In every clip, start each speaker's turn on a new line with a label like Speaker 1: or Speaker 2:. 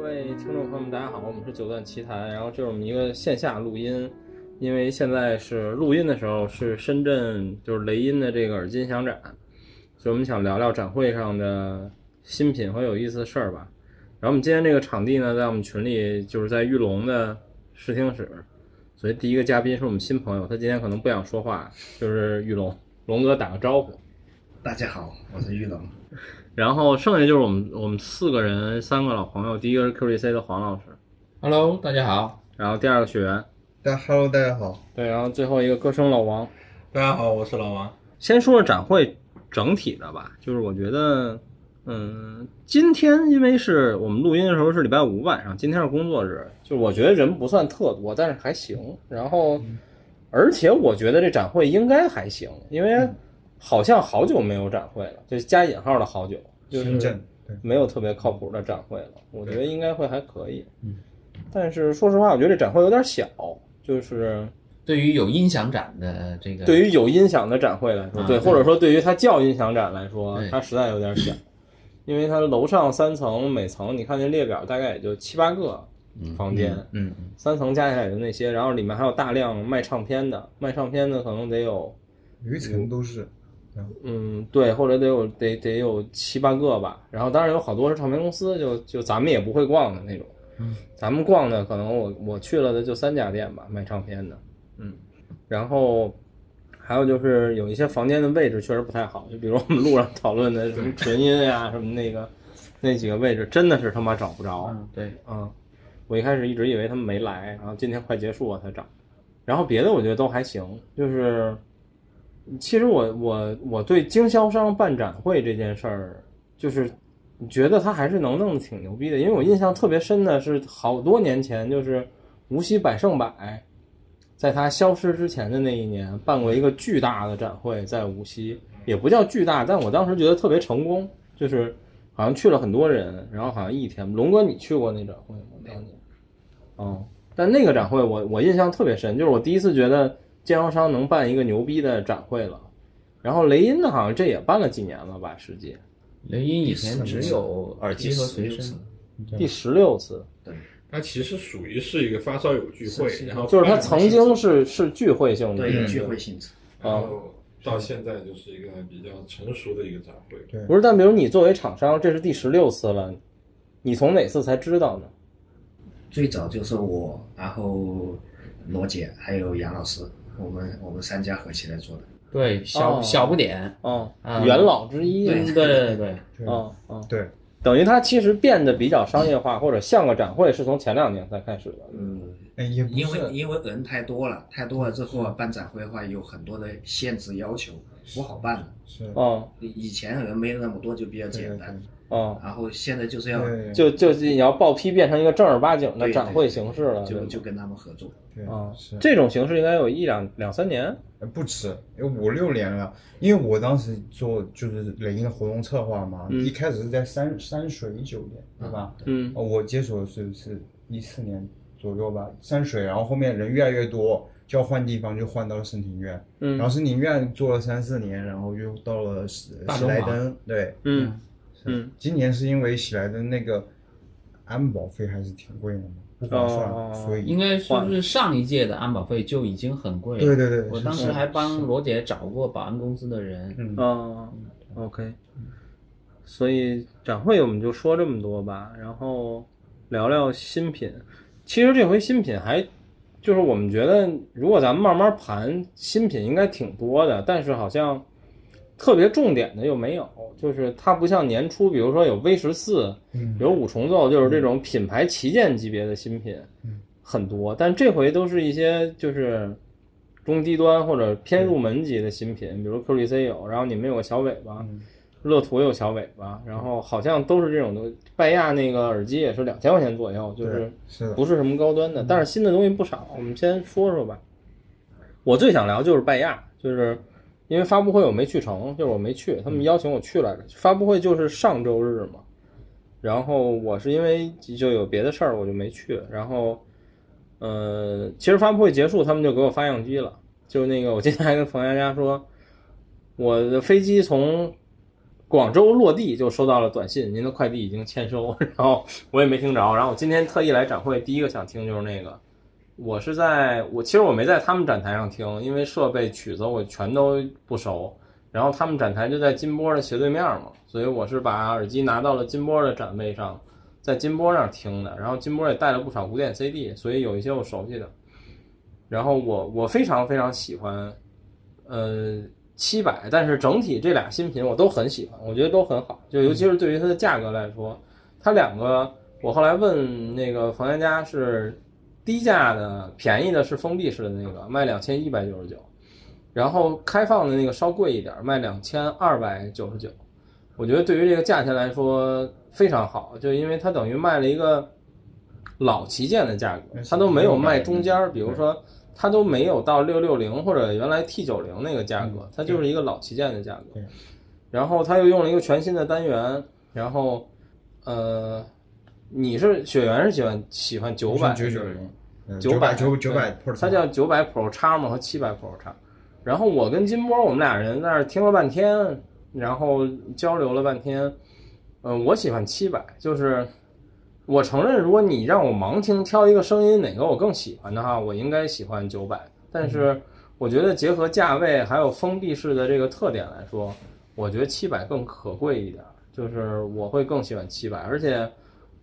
Speaker 1: 各位听众朋友们，大家好，我们是九段奇谈，然后这是我们一个线下录音，因为现在是录音的时候是深圳就是雷音的这个耳机音响展，所以我们想聊聊展会上的新品和有意思的事儿吧。然后我们今天这个场地呢，在我们群里就是在玉龙的视听室，所以第一个嘉宾是我们新朋友，他今天可能不想说话，就是玉龙，龙哥打个招呼。
Speaker 2: 大家好，我是玉龙。
Speaker 1: 然后剩下就是我们我们四个人，三个老朋友。第一个是 QDC 的黄老师
Speaker 3: ，Hello，大家好。
Speaker 1: 然后第二个学员，
Speaker 4: 大家 Hello，大家好。
Speaker 1: 对，然后最后一个歌声老王。
Speaker 3: 大家好，我是老王。
Speaker 1: 先说说展会整体的吧，就是我觉得，嗯，今天因为是我们录音的时候是礼拜五晚上，今天是工作日，就是我觉得人不算特多，但是还行。然后，而且我觉得这展会应该还行，因为好像好久没有展会了，就加引号的好久，就是没有特别靠谱的展会了。我觉得应该会还可以。嗯，但是说实话，我觉得这展会有点小，就是
Speaker 3: 对于有音响展的这个，
Speaker 1: 对于有音响的展会来说，对，或者说对于它叫音响展来说
Speaker 3: 对，
Speaker 1: 它实在有点小，因为它楼上三层，每层你看那列表大概也就七八个房间，
Speaker 3: 嗯，
Speaker 1: 三层加起来也就那些，然后里面还有大量卖唱片的，卖唱片的可能得有，
Speaker 4: 有一层都是。
Speaker 1: 嗯，对，或者得有得得有七八个吧。然后当然有好多是唱片公司，就就咱们也不会逛的那种。
Speaker 4: 嗯，
Speaker 1: 咱们逛的可能我我去了的就三家店吧，卖唱片的。嗯，然后还有就是有一些房间的位置确实不太好，就比如我们路上 讨论的什么纯音呀、什么那个那几个位置，真的是他妈找不着。
Speaker 3: 嗯，对，
Speaker 1: 嗯，我一开始一直以为他们没来，然后今天快结束我才找。然后别的我觉得都还行，就是其实我我我对经销商办展会这件事儿，就是觉得他还是能弄得挺牛逼的，因为我印象特别深的是好多年前，就是无锡百胜百，在它消失之前的那一年办过一个巨大的展会，在无锡也不叫巨大，但我当时觉得特别成功，就是好像去了很多人，然后好像一天。龙哥，你去过那展会吗？当年？哦，但那个展会我我印象特别深，就是我第一次觉得经销商能办一个牛逼的展会了。然后雷音呢，好像这也办了几年了吧？实际
Speaker 3: 雷音以前只有耳机和随身，
Speaker 1: 第十六次，对
Speaker 5: 它其实属于是一个发烧友聚会，然后
Speaker 1: 就是它曾经是是聚会性的，
Speaker 2: 对，有聚会性质。
Speaker 5: 然后到现在就是一个比较成熟的一个展会。
Speaker 4: 对
Speaker 1: 不是，但比如你作为厂商，这是第十六次了，你从哪次才知道呢？
Speaker 2: 最早就是我，然后罗姐还有杨老师，我们我们三家合起来做的。
Speaker 3: 对，小
Speaker 1: 哦
Speaker 3: 小不点，
Speaker 1: 哦，
Speaker 3: 啊
Speaker 1: 元老之一，
Speaker 3: 对对对对，
Speaker 4: 对
Speaker 1: 哦哦，
Speaker 4: 对，
Speaker 1: 等于它其实变得比较商业化，或者像个展会，是从前两年才开始的。
Speaker 2: 嗯，因为，因为人太多了，太多了之后啊，办展会的话有很多的限制要求，不好办了。
Speaker 4: 是，
Speaker 1: 哦
Speaker 2: 以前人没那么多，就比较简单。
Speaker 1: 哦，
Speaker 2: 然后现在就是要，
Speaker 1: 就就是你要报批变成一个正儿八经的展会形式了，
Speaker 2: 就就跟他们合作。
Speaker 4: 对
Speaker 1: 啊，
Speaker 4: 是，
Speaker 1: 这种形式应该有一两两三年。
Speaker 4: 呃不止，有五六年了。因为我当时做就是雷音的活动策划嘛，
Speaker 1: 嗯。
Speaker 4: 一开始是在山山水酒店，对吧？
Speaker 1: 嗯。
Speaker 4: 哦，我接手是是一四年左右吧，山水，然后后面人越来越多，就要换地方，就换到了省庭院。然后
Speaker 1: 嗯
Speaker 4: 省庭院做了三四年，然后又到了喜喜
Speaker 3: 大中华。
Speaker 4: 来登，对，
Speaker 1: 嗯。嗯，
Speaker 4: 今年是因为喜来登那个安保费还是挺贵的嘛，不划算，
Speaker 1: 哦
Speaker 4: 所以
Speaker 3: 应该是不是上一届的安保费就已经很贵了。
Speaker 4: 对对对，
Speaker 3: 我当时还帮罗姐找过保安公司的人。
Speaker 4: 嗯。
Speaker 1: 哦，OK，所以展会我们就说这么多吧，然后聊聊新品。其实这回新品还就是我们觉得，如果咱们慢慢盘，新品应该挺多的，但是好像特别重点的又没有。就是它不像年初，比如说有 V 十四，
Speaker 4: 嗯
Speaker 1: 有五重奏，就是这种品牌旗舰级别的新品
Speaker 4: 嗯
Speaker 1: 很多，但这回都是一些就是中低端或者偏入门级的新品，比如 QDC 有，然后你们有个小尾巴，
Speaker 4: 嗯
Speaker 1: 乐图有小尾巴，然后好像都是这种东西。拜亚那个耳机也是两千块钱左右，就是不是什么高端的，但是新的东西不少。我们先说说吧。我最想聊就是拜亚，就是因为发布会我没去成，就是我没去，他们邀请我去来着。发布会就是上周日嘛，然后我是因为就有别的事儿，我就没去。然后，呃，其实发布会结束，他们就给我发样机了。就那个，我今天还跟冯佳佳说，我的飞机从广州落地就收到了短信，您的快递已经签收，然后我也没听着，然后我今天特意来展会，第一个想听就是那个，我是在我其实我没在他们展台上听，因为设备曲子我全都不熟，然后他们展台就在金波的斜对面嘛，所以我是把耳机拿到了金波的展位上，在金波那儿听的，然后金波也带了不少古典 CD，所以有一些我熟悉的，然后我我非常非常喜欢，呃。七百，但是整体这俩新品我都很喜欢，我觉得都很好，就尤其是对于它的价格来说，它两个我后来问那个房间家是低价的，便宜的是封闭式的那个卖两千一百九十九，然后开放的那个稍贵一点，卖两千二百九十九。我觉得对于这个价钱来说非常好，就因为它等于卖了一个老旗舰的价格，它都没有卖中间儿，比如说。它都没有到六六零或者原来 T 九零那个价格，它就是一个老旗舰的价格。然后它又用了一个全新的单元，然后，呃，你是雪原是喜欢喜欢九百
Speaker 4: 九九零，
Speaker 1: 九百
Speaker 4: 九九百 Pro，
Speaker 1: 它叫九百 Pro 叉嘛和七百 Pro 叉。然后我跟金波我们俩人在那儿听了半天，然后交流了半天，嗯，我喜欢七百，就是。我承认，如果你让我盲听挑一个声音哪个我更喜欢的话，我应该喜欢九百。但是我觉得结合价位还有封闭式的这个特点来说，我觉得七百更可贵一点。就是我会更喜欢七百，而且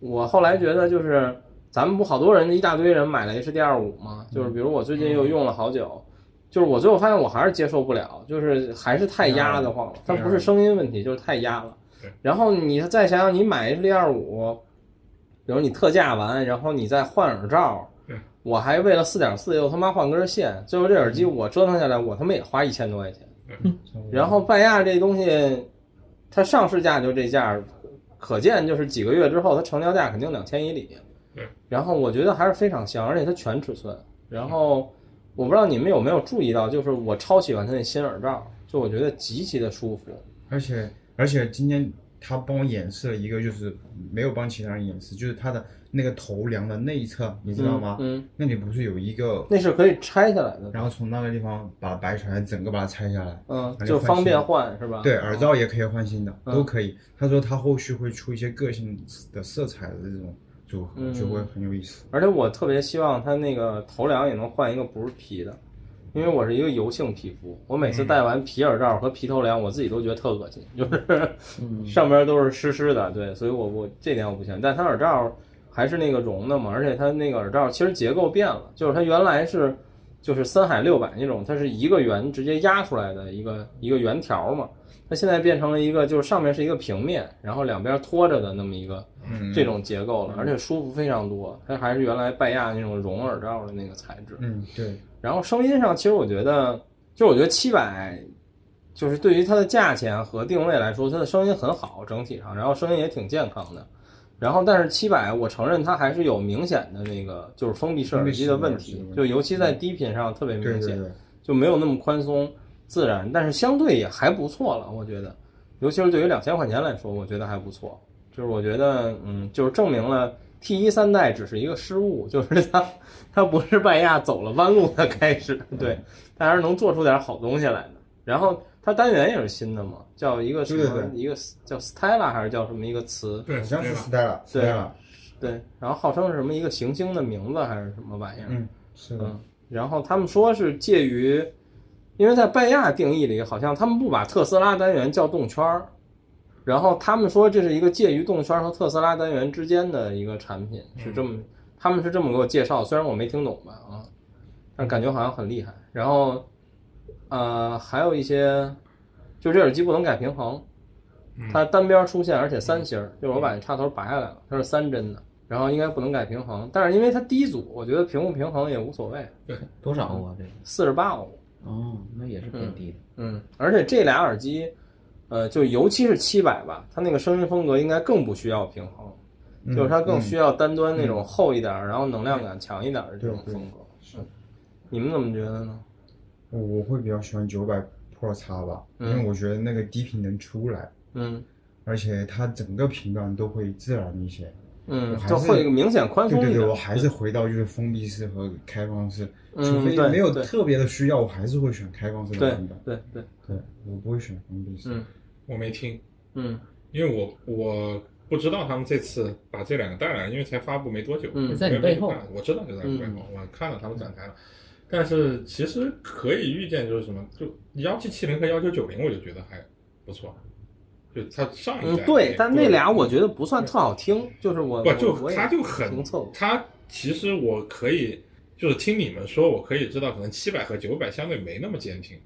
Speaker 1: 我后来觉得就是咱们不好多人一大堆人买了 HD 二五吗？就是比如我最近又用了好久，就是我最后发现我还是接受不了，就是还是太压得慌了。它不是声音问题，就是太压了。然后你再想想，你买 HD 二五。比如你特价完，然后你再换耳罩，我还为了四点四又他妈换根线，最后这耳机我折腾下来，我他妈也花一千多块钱。然后拜亚这东西，它上市价就这价，可见就是几个月之后它成交价肯定两千以里。然后我觉得还是非常香，而且它全尺寸。然后我不知道你们有没有注意到，就是我超喜欢它那新耳罩，就我觉得极其的舒服。
Speaker 4: 而且而且今天。他帮我演示了一个，就是没有帮其他人演示，就是他的那个头梁的内侧，你知道吗？
Speaker 1: 嗯，
Speaker 4: 那里不是有一个？
Speaker 1: 那是可以拆下来的。
Speaker 4: 然后从那个地方把白船，整个把它拆下来，
Speaker 1: 嗯，就方便换是吧？
Speaker 4: 对，耳罩也可以换新的，都可以。他说他后续会出一些个性的色彩的这种组合，就会很有意思。
Speaker 1: 而且我特别希望它那个头梁也能换一个不是皮的。因为我是一个油性皮肤，我每次戴完皮耳罩和皮头梁，我自己都觉得特恶心，就是 上边都是湿湿的，对，所以我我这点我不行。但它耳罩还是那个绒的嘛，而且它那个耳罩其实结构变了，就是它原来是就是森海六百那种，它是一个圆直接压出来的一个一个圆条嘛，它现在变成了一个就是上面是一个平面，然后两边托着的那么一个这种结构了，而且舒服非常多。它还是原来拜亚那种绒耳罩的那个材质，
Speaker 4: 嗯，对。
Speaker 1: 然后声音上，其实我觉得，就我觉得七百，就是对于它的价钱和定位来说，它的声音很好，整体上，然后声音也挺健康的。然后，但是七百，我承认它还是有明显的那个就是封闭式耳机的问题，就尤其在低频上特别明显，就没有那么宽松自然。但是相对也还不错了，我觉得，尤其是对于两千块钱来说，我觉得还不错。就是我觉得，嗯，就是证明了。T 一三代只是一个失误，就是它，它不是拜亚走了弯路的开始，对，它还是能做出点好东西来的。然后它单元也是新的嘛，叫一个什么一个叫 Stella 还是叫什么一个词？
Speaker 5: 对，
Speaker 4: 好像是 Stella。
Speaker 1: 对，对，然后号称是什么一个行星的名字还是什么玩意儿？
Speaker 4: 嗯，是的。
Speaker 1: 然后他们说是介于，因为在拜亚定义里，好像他们不把特斯拉单元叫动圈儿。然后他们说这是一个介于动圈和特斯拉单元之间的一个产品，是这么，他们是这么给我介绍，虽然我没听懂吧啊，但感觉好像很厉害。然后，呃，还有一些，就这耳机不能改平衡，它单边出现，而且三芯儿，就是我把那插头拔下来了，它是三针的，然后应该不能改平衡，但是因为它低阻，我觉得平不平衡也无所谓。
Speaker 5: 对，
Speaker 3: 多少欧啊？这个
Speaker 1: 四十八欧。
Speaker 3: 哦，那也是偏低的。
Speaker 1: 嗯，而且这俩耳机。呃，就尤其是七百吧，它那个声音风格应该更不需要平衡，就是它更需要单端那种厚一点，然后能量感强一点的这种风格。
Speaker 4: 是，
Speaker 1: 你们怎么觉得呢？
Speaker 4: 我会比较喜欢九百 Pro 叉吧，因为我觉得那个低频能出来，
Speaker 1: 嗯，
Speaker 4: 而且它整个频段都会自然一些，
Speaker 1: 嗯，就会明显宽松
Speaker 4: 一点。对对对，我还是回到就是封闭式和开放式，除非没有特别的需要，我还是会选开放式的版本。
Speaker 1: 对对
Speaker 4: 对，我不会选封闭式。
Speaker 5: 我没听，
Speaker 1: 嗯
Speaker 5: 因为我我不知道他们这次把这两个带来，因为才发布没多久，
Speaker 1: 嗯
Speaker 3: 在你背后
Speaker 5: 我知道就在你背后，我看了他们展台了。但是其实可以预见，就是什么，就幺七七零和幺九九零，我就觉得还不错。就他上一代，
Speaker 1: 嗯，对，但那俩我觉得不算特好听，就是我
Speaker 5: 不就
Speaker 1: 我我也
Speaker 5: 它就很
Speaker 1: 评测过
Speaker 5: 它其实我可以就是听你们说，我可以知道，可能七百和九百相对没那么坚挺。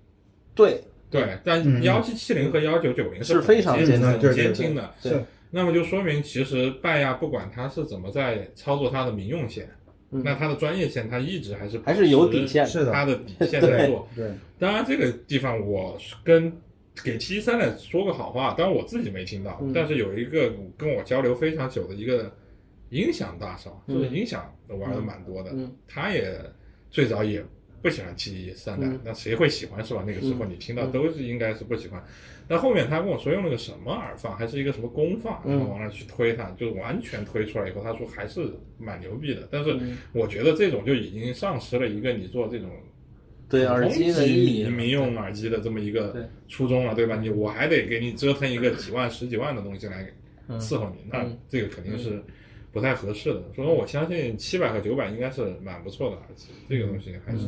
Speaker 1: 对
Speaker 5: 对，但
Speaker 4: 嗯
Speaker 5: 幺七七零和幺九九零
Speaker 1: 是非常
Speaker 5: 监
Speaker 1: 监听
Speaker 5: 很
Speaker 4: 对对对
Speaker 5: 监听的。
Speaker 4: 是
Speaker 5: 那么就说明，其实拜亚不管他是怎么在操作他的民用线，
Speaker 1: 嗯
Speaker 5: 那它的专业线，它一直还是
Speaker 1: 还是有底线的
Speaker 4: 是的
Speaker 5: 它的底 线在做。
Speaker 4: 对，
Speaker 5: 当然，这个地方我跟给 T 三的说个好话，当然我自己没听到，
Speaker 1: 嗯
Speaker 5: 但是有一个跟我交流非常久的一个音响大嫂，
Speaker 1: 嗯
Speaker 5: 就是音响玩的蛮多的，
Speaker 1: 嗯
Speaker 5: 他也最早也不喜欢 T 三代，
Speaker 1: 嗯
Speaker 5: 那谁会喜欢是吧？那个时候
Speaker 1: 嗯
Speaker 5: 你听到都是应该是不喜欢。但后面他跟我说用了个什么耳放，还是一个什么功放，
Speaker 1: 嗯
Speaker 5: 然后完了去推它，就完全推出来以后，他说还是蛮牛逼的。但是
Speaker 1: 嗯
Speaker 5: 我觉得这种就已经丧失了一个你做这种
Speaker 1: 对耳机的意义
Speaker 5: 民民用耳机的这么一个初衷了，对吧？你我还得给你折腾一个几万、十几万的东西来
Speaker 1: 嗯
Speaker 5: 伺候你，那
Speaker 1: 嗯
Speaker 5: 这个肯定是不太合适的。所以说，我相信七百和九百应该是蛮不错的耳机，这个东西还是，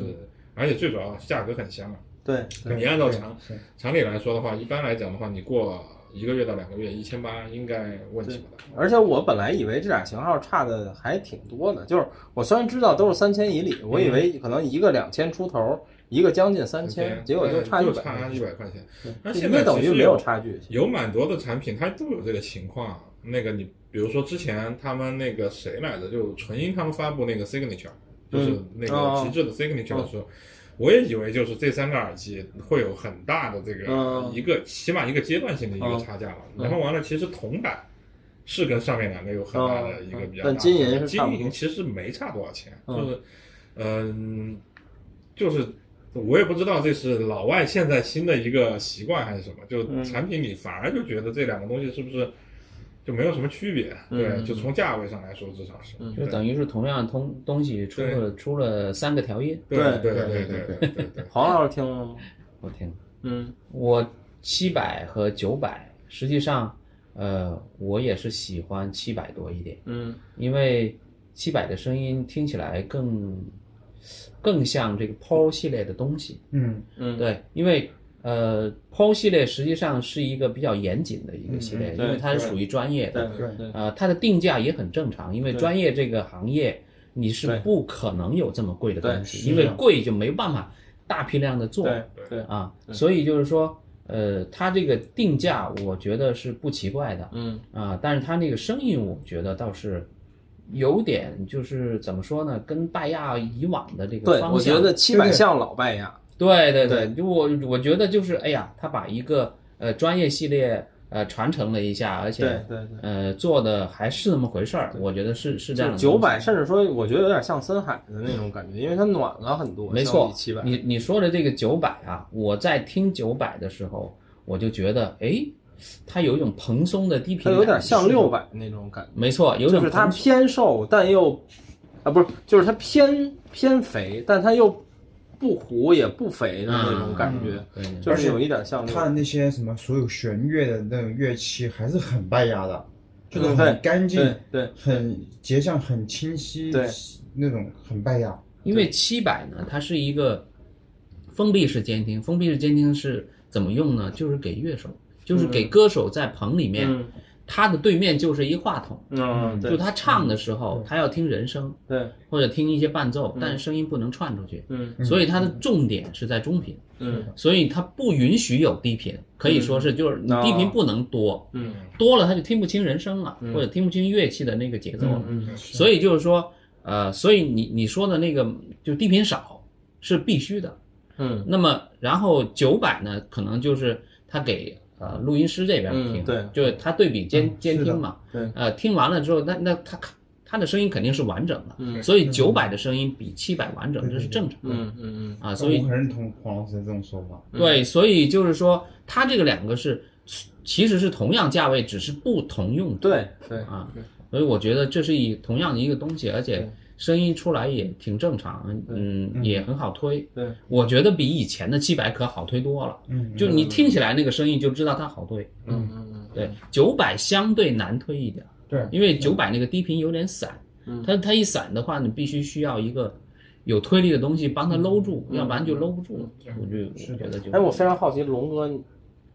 Speaker 5: 而且最主要价格很香啊。
Speaker 1: 对对
Speaker 5: 你按照常常理来说的话，一般来讲的话，你过一个月到两个月，一千八应该问题不大。
Speaker 1: 而且我本来以为这俩型号差的还挺多的，就是我虽然知道都是三千以里，我以为可能一个两千出头，一个将近三千，结果就差一百，
Speaker 5: 差一百块钱。那
Speaker 1: 这
Speaker 5: 现在
Speaker 1: 等于没有差距。
Speaker 5: 有蛮多的产品它都有这个情况。那个你比如说之前他们那个谁来着，就纯音他们发布那个 Signature，就是那
Speaker 1: 哦
Speaker 5: 个极致的 Signature 的时候。我也以为就是这三个耳机会有很大的这个
Speaker 1: 嗯。
Speaker 5: 一个起码一个阶段性的一个
Speaker 1: 嗯。
Speaker 5: 差价了，
Speaker 1: 嗯。
Speaker 5: 然后完了，其实铜版是跟上面两个有很大的一个比较大的，
Speaker 1: 但金银
Speaker 5: 金
Speaker 1: 差不多
Speaker 5: 银其实没差多少钱，
Speaker 1: 嗯。
Speaker 5: 就是嗯，就是我也不知道这是老外现在新的一个习惯还是什么，就
Speaker 1: 嗯。
Speaker 5: 产品里反而就觉得这两个东西是不是就没有什么区别，对，就从价位上来说，至少是，
Speaker 3: 就等于是同样通东西出了出了三个调音，
Speaker 5: 对
Speaker 1: 对
Speaker 5: 对对
Speaker 4: 对对。
Speaker 1: 黄老师听了吗？
Speaker 3: 我听。
Speaker 1: 嗯，
Speaker 3: 我七百和九百，实际上，呃，我也是喜欢七百多一点，
Speaker 1: 嗯，
Speaker 3: 因为七百的声音听起来更，更像这个 Pro 系列的东西，
Speaker 4: 嗯
Speaker 1: 嗯，
Speaker 3: 对，因为。呃，PO 系列实际上是一个比较严谨的一个系列，
Speaker 1: 嗯
Speaker 3: 因为它是属于专业的，
Speaker 1: 对对
Speaker 3: 呃，它的定价也很正常，因为专业这个行业你是不可能有这么贵的东西，因为贵就没办法大批量的做。
Speaker 1: 对对，
Speaker 3: 啊，所以就是说，呃，它这个定价我觉得是不奇怪的。
Speaker 1: 嗯。
Speaker 3: 啊，但是它那个声音我觉得倒是。有点就是怎么说呢，跟拜亚以往的这个
Speaker 1: 对，
Speaker 3: 方向，
Speaker 1: 我觉得七百像老拜亚。
Speaker 3: 对对
Speaker 1: 对
Speaker 3: 对，就我我觉得就是，哎呀，他把一个呃专业系列呃传承了一下，而且
Speaker 1: 对对对。
Speaker 3: 呃做的还是那么回事儿，我觉得是是这样的。
Speaker 1: 九百，甚至说，我觉得有点像森海的那种感觉，因为它暖了很多。
Speaker 3: 没错
Speaker 1: 七百，
Speaker 3: 你你说的这个九百啊，我在听九百的时候，我就觉得，哎，它有一种蓬松的低频，
Speaker 1: 它有点像六百那种感觉，
Speaker 3: 没错，有种
Speaker 1: 就是它偏瘦，但又啊不是，就是它偏偏肥，但它又不糊也不肥的那种感觉，就是有一点像六
Speaker 4: 它的那些什么所有弦乐的那种乐器还是很拜亚的，就是
Speaker 1: 嗯
Speaker 4: 很干净，
Speaker 1: 对对
Speaker 4: 很节相很清晰，
Speaker 1: 对
Speaker 4: 那种很拜亚。
Speaker 3: 因为七百呢，它是一个封闭式监听，封闭式监听是怎么用呢？就是给乐手，就是给歌手在棚里面，
Speaker 1: 嗯
Speaker 3: 他的对面就是一话筒，
Speaker 1: 嗯，对。
Speaker 3: 就他唱的时候，他要听人声
Speaker 1: 对，
Speaker 3: 或者听一些伴奏，但是声音不能串出去，
Speaker 1: 嗯。
Speaker 3: 所以它的重点是在中频，
Speaker 1: 嗯。
Speaker 3: 所以它不允许有低频，可以说是就是低频不能多，
Speaker 1: 嗯。
Speaker 3: 多了他就听不清人声了，或者听不清乐器的那个节奏。了。
Speaker 1: 嗯。
Speaker 3: 所以就是说，呃，所以你你说的那个就低频少是必须的。
Speaker 1: 嗯。
Speaker 3: 那么然后九百呢，可能就是他给呃录音师这边听，
Speaker 1: 嗯对
Speaker 3: 就是他对比监
Speaker 4: 嗯
Speaker 3: 监听嘛，
Speaker 1: 对
Speaker 3: 呃，听完了之后，那那他他的声音肯定是完整的，
Speaker 1: 嗯
Speaker 3: 所以九百的声音比七百完整，这是正常的
Speaker 1: 嗯嗯
Speaker 3: 啊。所以
Speaker 4: 我很认同黄老师的这种说法。
Speaker 3: 对，所以就是说，他这个两个是其实是同样价位，只是不同用途
Speaker 1: 对对
Speaker 3: 啊。所以我觉得这是一同样的一个东西，而且声音出来也挺正常，嗯，也很好推。
Speaker 1: 对，
Speaker 3: 我觉得比以前的七百可好推多了。
Speaker 4: 嗯，
Speaker 3: 就你听起来那个声音就知道它好推。
Speaker 1: 嗯嗯嗯，
Speaker 3: 对，九百相对难推一点，
Speaker 4: 对，
Speaker 3: 因为九百那个低频有点散，
Speaker 1: 嗯
Speaker 3: 它它一散的话，你必须需要一个有推力的东西帮它搂住，
Speaker 1: 嗯
Speaker 3: 要不然就搂不住了。我就我觉得就
Speaker 1: 哎，我非常好奇，龙哥，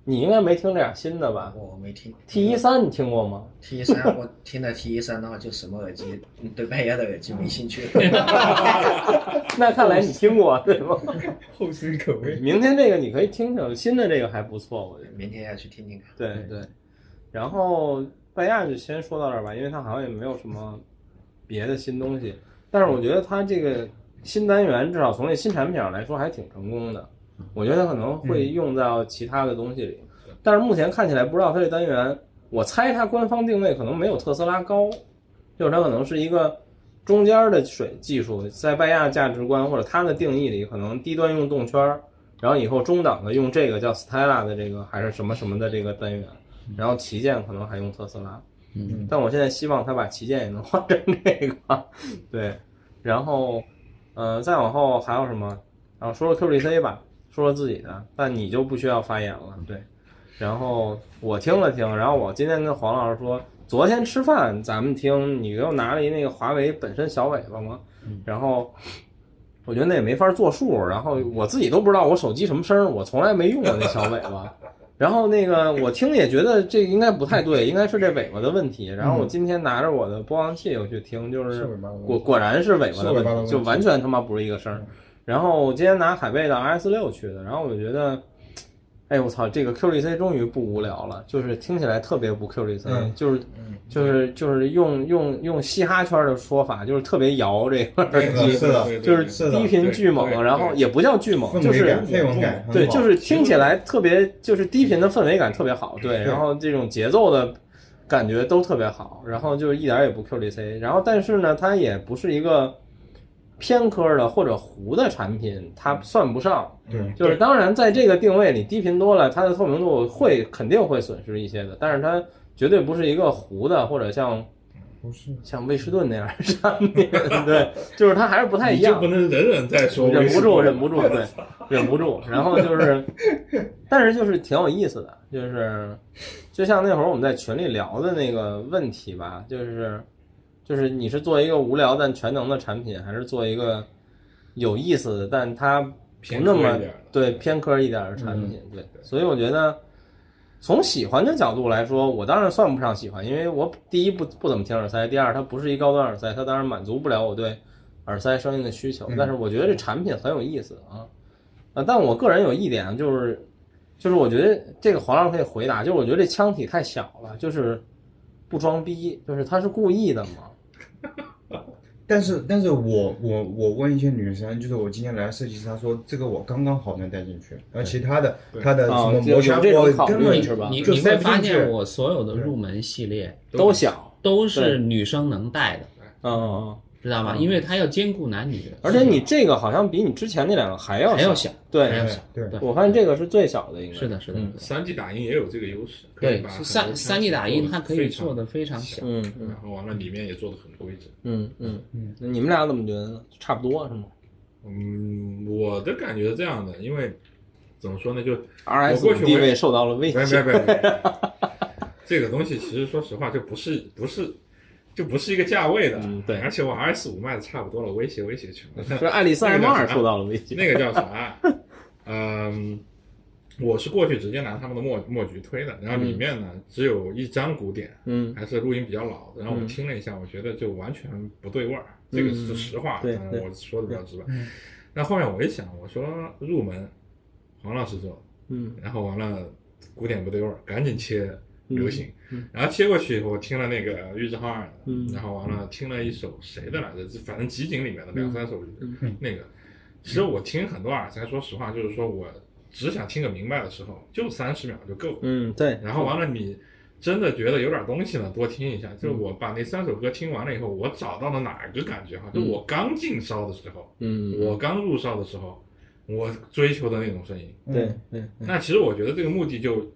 Speaker 1: 你你应该没听这俩新的吧
Speaker 2: 我没听
Speaker 1: ？T 一三你听过吗
Speaker 2: ？T 一三，我听了 T 一三的话，就什么耳机，嗯对半夜的耳机没兴趣。
Speaker 1: 那看来你听过对吗？
Speaker 4: 后生可畏。
Speaker 1: 明天这个你可以听听，新的这个还不错，我觉得。
Speaker 2: 明天要去听听看。
Speaker 1: 对对，然后拜亚就先说到这儿吧，因为它好像也没有什么别的新东西。但是我觉得它这个新单元，至少从这新产品上来说，还挺成功的。我觉得它可能会用到其他的东西里，但是目前看起来不知道它这单元，我猜它官方定位可能没有特斯拉高，就是它可能是一个中间的水技术，在拜亚价值观或者它的定义里，可能低端用动圈儿，然后以后中档的用这个叫 Stella 的这个还是什么什么的这个单元，然后旗舰可能还用特斯拉，
Speaker 3: 嗯，
Speaker 1: 但我现在希望它把旗舰也能换成这个，对，然后呃再往后还有什么？然后说说 QDC 吧，说说自己的，但你就不需要发言了，对。然后我听了听，然后我今天跟黄老师说，昨天吃饭咱们听，你给我拿了一那个华为本身小尾巴嘛，然后我觉得那也没法做数，然后我自己都不知道我手机什么声儿，我从来没用过那小尾巴。然后那个我听也觉得这应该不太对，应该是这尾巴的问题。然后我今天拿着我的播放器我去听，就是果果然是尾巴的问题，就完全他妈不是一个声儿。然后我今天拿海贝的 RS 六去的，然后我就觉得，哎我操，这个 QDC 终于不无聊了，就是听起来特别不 QDC，、
Speaker 4: 嗯
Speaker 1: 就是就是就是用用用嘻哈圈的说法，就是特别摇这个耳机，就是低频巨猛然后也不叫巨猛，就是
Speaker 4: 那种、感
Speaker 1: 对，就是听起来特别，就是低频的氛围感特别好，对，然后这种节奏的感觉都特别好，然后就是一点也不 QDC，然后但是呢，它也不是一个偏科的或者糊的产品，它算不上，
Speaker 4: 对，
Speaker 1: 就是当然在这个定位里，低频多了，它的透明度会肯定会损失一些的，但是它绝对不是一个糊的或者像
Speaker 4: 不是，
Speaker 1: 像威士顿那样的产品，对，就是它还是不太一样。
Speaker 5: 不。能忍忍再说
Speaker 1: 忍不住，忍不住，对，忍不住。然后就是，但是就是挺有意思的，就是就像那会儿我们在群里聊的那个问题吧，就是就是你是做一个无聊但全能的产品，还是做一个有意思的但它不
Speaker 5: 偏
Speaker 1: 那么对偏科一点的产品？对，
Speaker 5: 对
Speaker 1: 所以我觉得。从喜欢的角度来说，我当然算不上喜欢，因为我第一不不怎么听耳塞，第二它不是一高端耳塞，它当然满足不了我对耳塞声音的需求。
Speaker 4: 嗯
Speaker 1: 但是我觉得这产品很有意思啊，啊，但我个人有一点就是，就是我觉得这个黄老师可以回答，就是我觉得这腔体太小了，就是不装逼，就是他是故意的嘛。
Speaker 4: 但是，但是我我我问一些女生，就是我今天来设计师，她说这个我刚刚好能带进去，而其他的她的什
Speaker 1: 啊
Speaker 4: 么摩擦
Speaker 1: 有
Speaker 4: 我
Speaker 1: 考虑
Speaker 4: 根本
Speaker 1: 是吧
Speaker 3: 你你会发现我所有的入门系列
Speaker 1: 都小，
Speaker 3: 都是女生能带的，
Speaker 1: 嗯嗯嗯，
Speaker 3: 知道吗？因为它要兼顾男女，
Speaker 1: 而且你这个好像比你之前那两个还要
Speaker 3: 还要小，
Speaker 1: 对。
Speaker 3: 还要小，
Speaker 4: 对。
Speaker 3: 对，
Speaker 1: 我发现这个是最小的，应该
Speaker 3: 是的，是的，
Speaker 1: 嗯。
Speaker 5: 三 D 打印也有这个优势，可以
Speaker 3: 对三三 D 打印它可以做的非常小，
Speaker 1: 嗯嗯。
Speaker 5: 然后完了里面也做的很规整。
Speaker 1: 嗯嗯。嗯，那你们俩怎么觉得呢？差不多是吗？
Speaker 5: 嗯，我的感觉是这样的，因为怎么说呢，就
Speaker 1: ？RS
Speaker 5: 我过去我也
Speaker 1: 五地位受到了威胁。
Speaker 5: 别，别别，这个东西其实说实话就不是不是就不是一个价位的，
Speaker 1: 嗯对
Speaker 5: 而且我 RS 五卖的差不多了，威胁威胁去了。
Speaker 1: 是爱丽丝 M 二受到了威胁。
Speaker 5: 那个叫啥？嗯，我是过去直接拿他们的墨墨菊推的，然后里面呢只有一张古典，
Speaker 1: 嗯
Speaker 5: 还是录音比较老的，然后我
Speaker 1: 嗯
Speaker 5: 听了一下，我觉得就完全不对味儿，这个是实话，我说的比较直白。那后面我一想，我说入门黄老师做，
Speaker 1: 嗯
Speaker 5: 然后完了古典不对味儿，赶紧切流行，
Speaker 1: 嗯
Speaker 5: 然后切过去以后，我听了那个玉置浩二的，
Speaker 1: 嗯
Speaker 5: 然后完了听了一首谁的来着，反正集锦里面的两三首，
Speaker 1: 嗯
Speaker 5: 那个，其实我听很多耳塞，说实话，就是说我只想听个明白的时候，就三十秒就够了，
Speaker 1: 嗯，对。
Speaker 5: 然后完了你。真的觉得有点东西呢，多听一下。
Speaker 1: 嗯
Speaker 5: 就我把那三首歌听完了以后，我找到了哪个感觉哈？就我刚进烧的时候，
Speaker 1: 嗯，
Speaker 5: 我刚入烧的时候，我追求的那种声音。
Speaker 1: 对
Speaker 5: 那其实我觉得这个目的就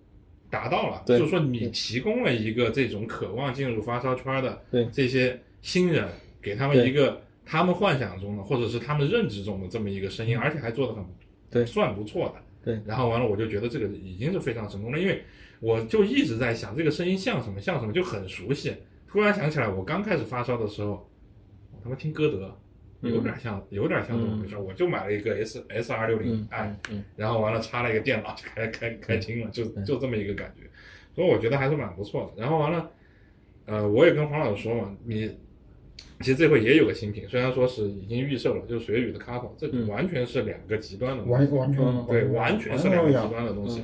Speaker 5: 达到了，就是说你提供了一个这种渴望进入发烧圈的
Speaker 1: 对
Speaker 5: 这些新人，给他们一个他们幻想中的或者是他们认知中的这么一个声音，而且还做的很
Speaker 1: 对
Speaker 5: 算不错的。
Speaker 1: 对
Speaker 5: 然后完了，我就觉得这个已经是非常成功了，因为我就一直在想这个声音像什么像什么，就很熟悉。突然想起来，我刚开始发烧的时候，我他妈听歌德，有点像，有点像这么回事儿。我就买了一个 S S R 六零
Speaker 1: 嗯
Speaker 5: i，
Speaker 1: 嗯
Speaker 5: 然后完了插了一个电脑就开开开听了，就就这么一个感觉，所以我觉得还是蛮不错的。然后完了，呃，我也跟黄老师说嘛，你其实这回也有个新品，虽然说是已经预售了，就是水语的 c a p 这
Speaker 1: 嗯
Speaker 5: 完全是两个极端的东西
Speaker 4: 完完全
Speaker 1: 嗯
Speaker 5: 对，完全是两个极端的东西。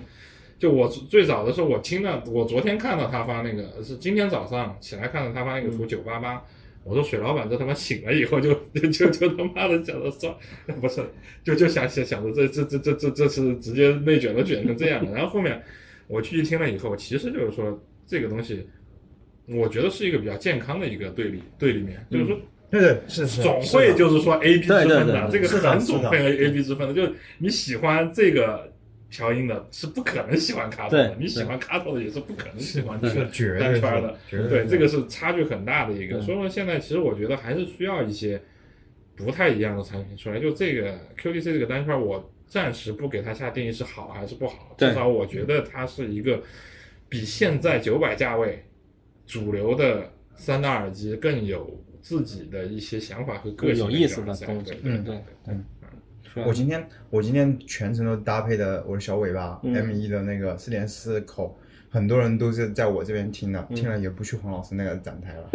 Speaker 5: 就我最早的时候，我听到，我昨天看到他发那个，是今天早上起来看到他发那个图九八八，我说水老板这他妈醒了以后就就就就他妈的想着算，不是，就就想想想着这这这这这这是直接内卷都卷成这样了。然后后面我去听了以后，其实就是说这个东西，我觉得是一个比较健康的一个对立对立面，就是说
Speaker 4: 对对是是，
Speaker 5: 总会就是说 A B 之分
Speaker 1: 对对对
Speaker 5: 的，这个
Speaker 4: 是
Speaker 5: 很总会 A B 之分的，就是你喜欢这个调音的，是不可能喜欢卡头的；你喜欢卡头的，也是不可能喜欢这个
Speaker 4: 绝
Speaker 5: 单圈的。
Speaker 4: 对
Speaker 5: 这个是差距很大的一个。所以说现在其实我觉得还是需要一些不太一样的产品。出来。就这个 QDC 这个单圈，我暂时不给它下定义是好还是不好，至少我觉得它是一个比现在九百价位主流的三大耳机更有自己的一些想法和个性
Speaker 1: 有意思的东西。
Speaker 5: 对
Speaker 4: 嗯
Speaker 5: 对
Speaker 1: 对是吧
Speaker 4: 我今天我今天全程都搭配的我的小尾巴、
Speaker 1: 嗯。
Speaker 4: M 一的那个四点四口，很多人都是在我这边听的，
Speaker 1: 嗯
Speaker 4: 听了也不去黄老师那个展台了，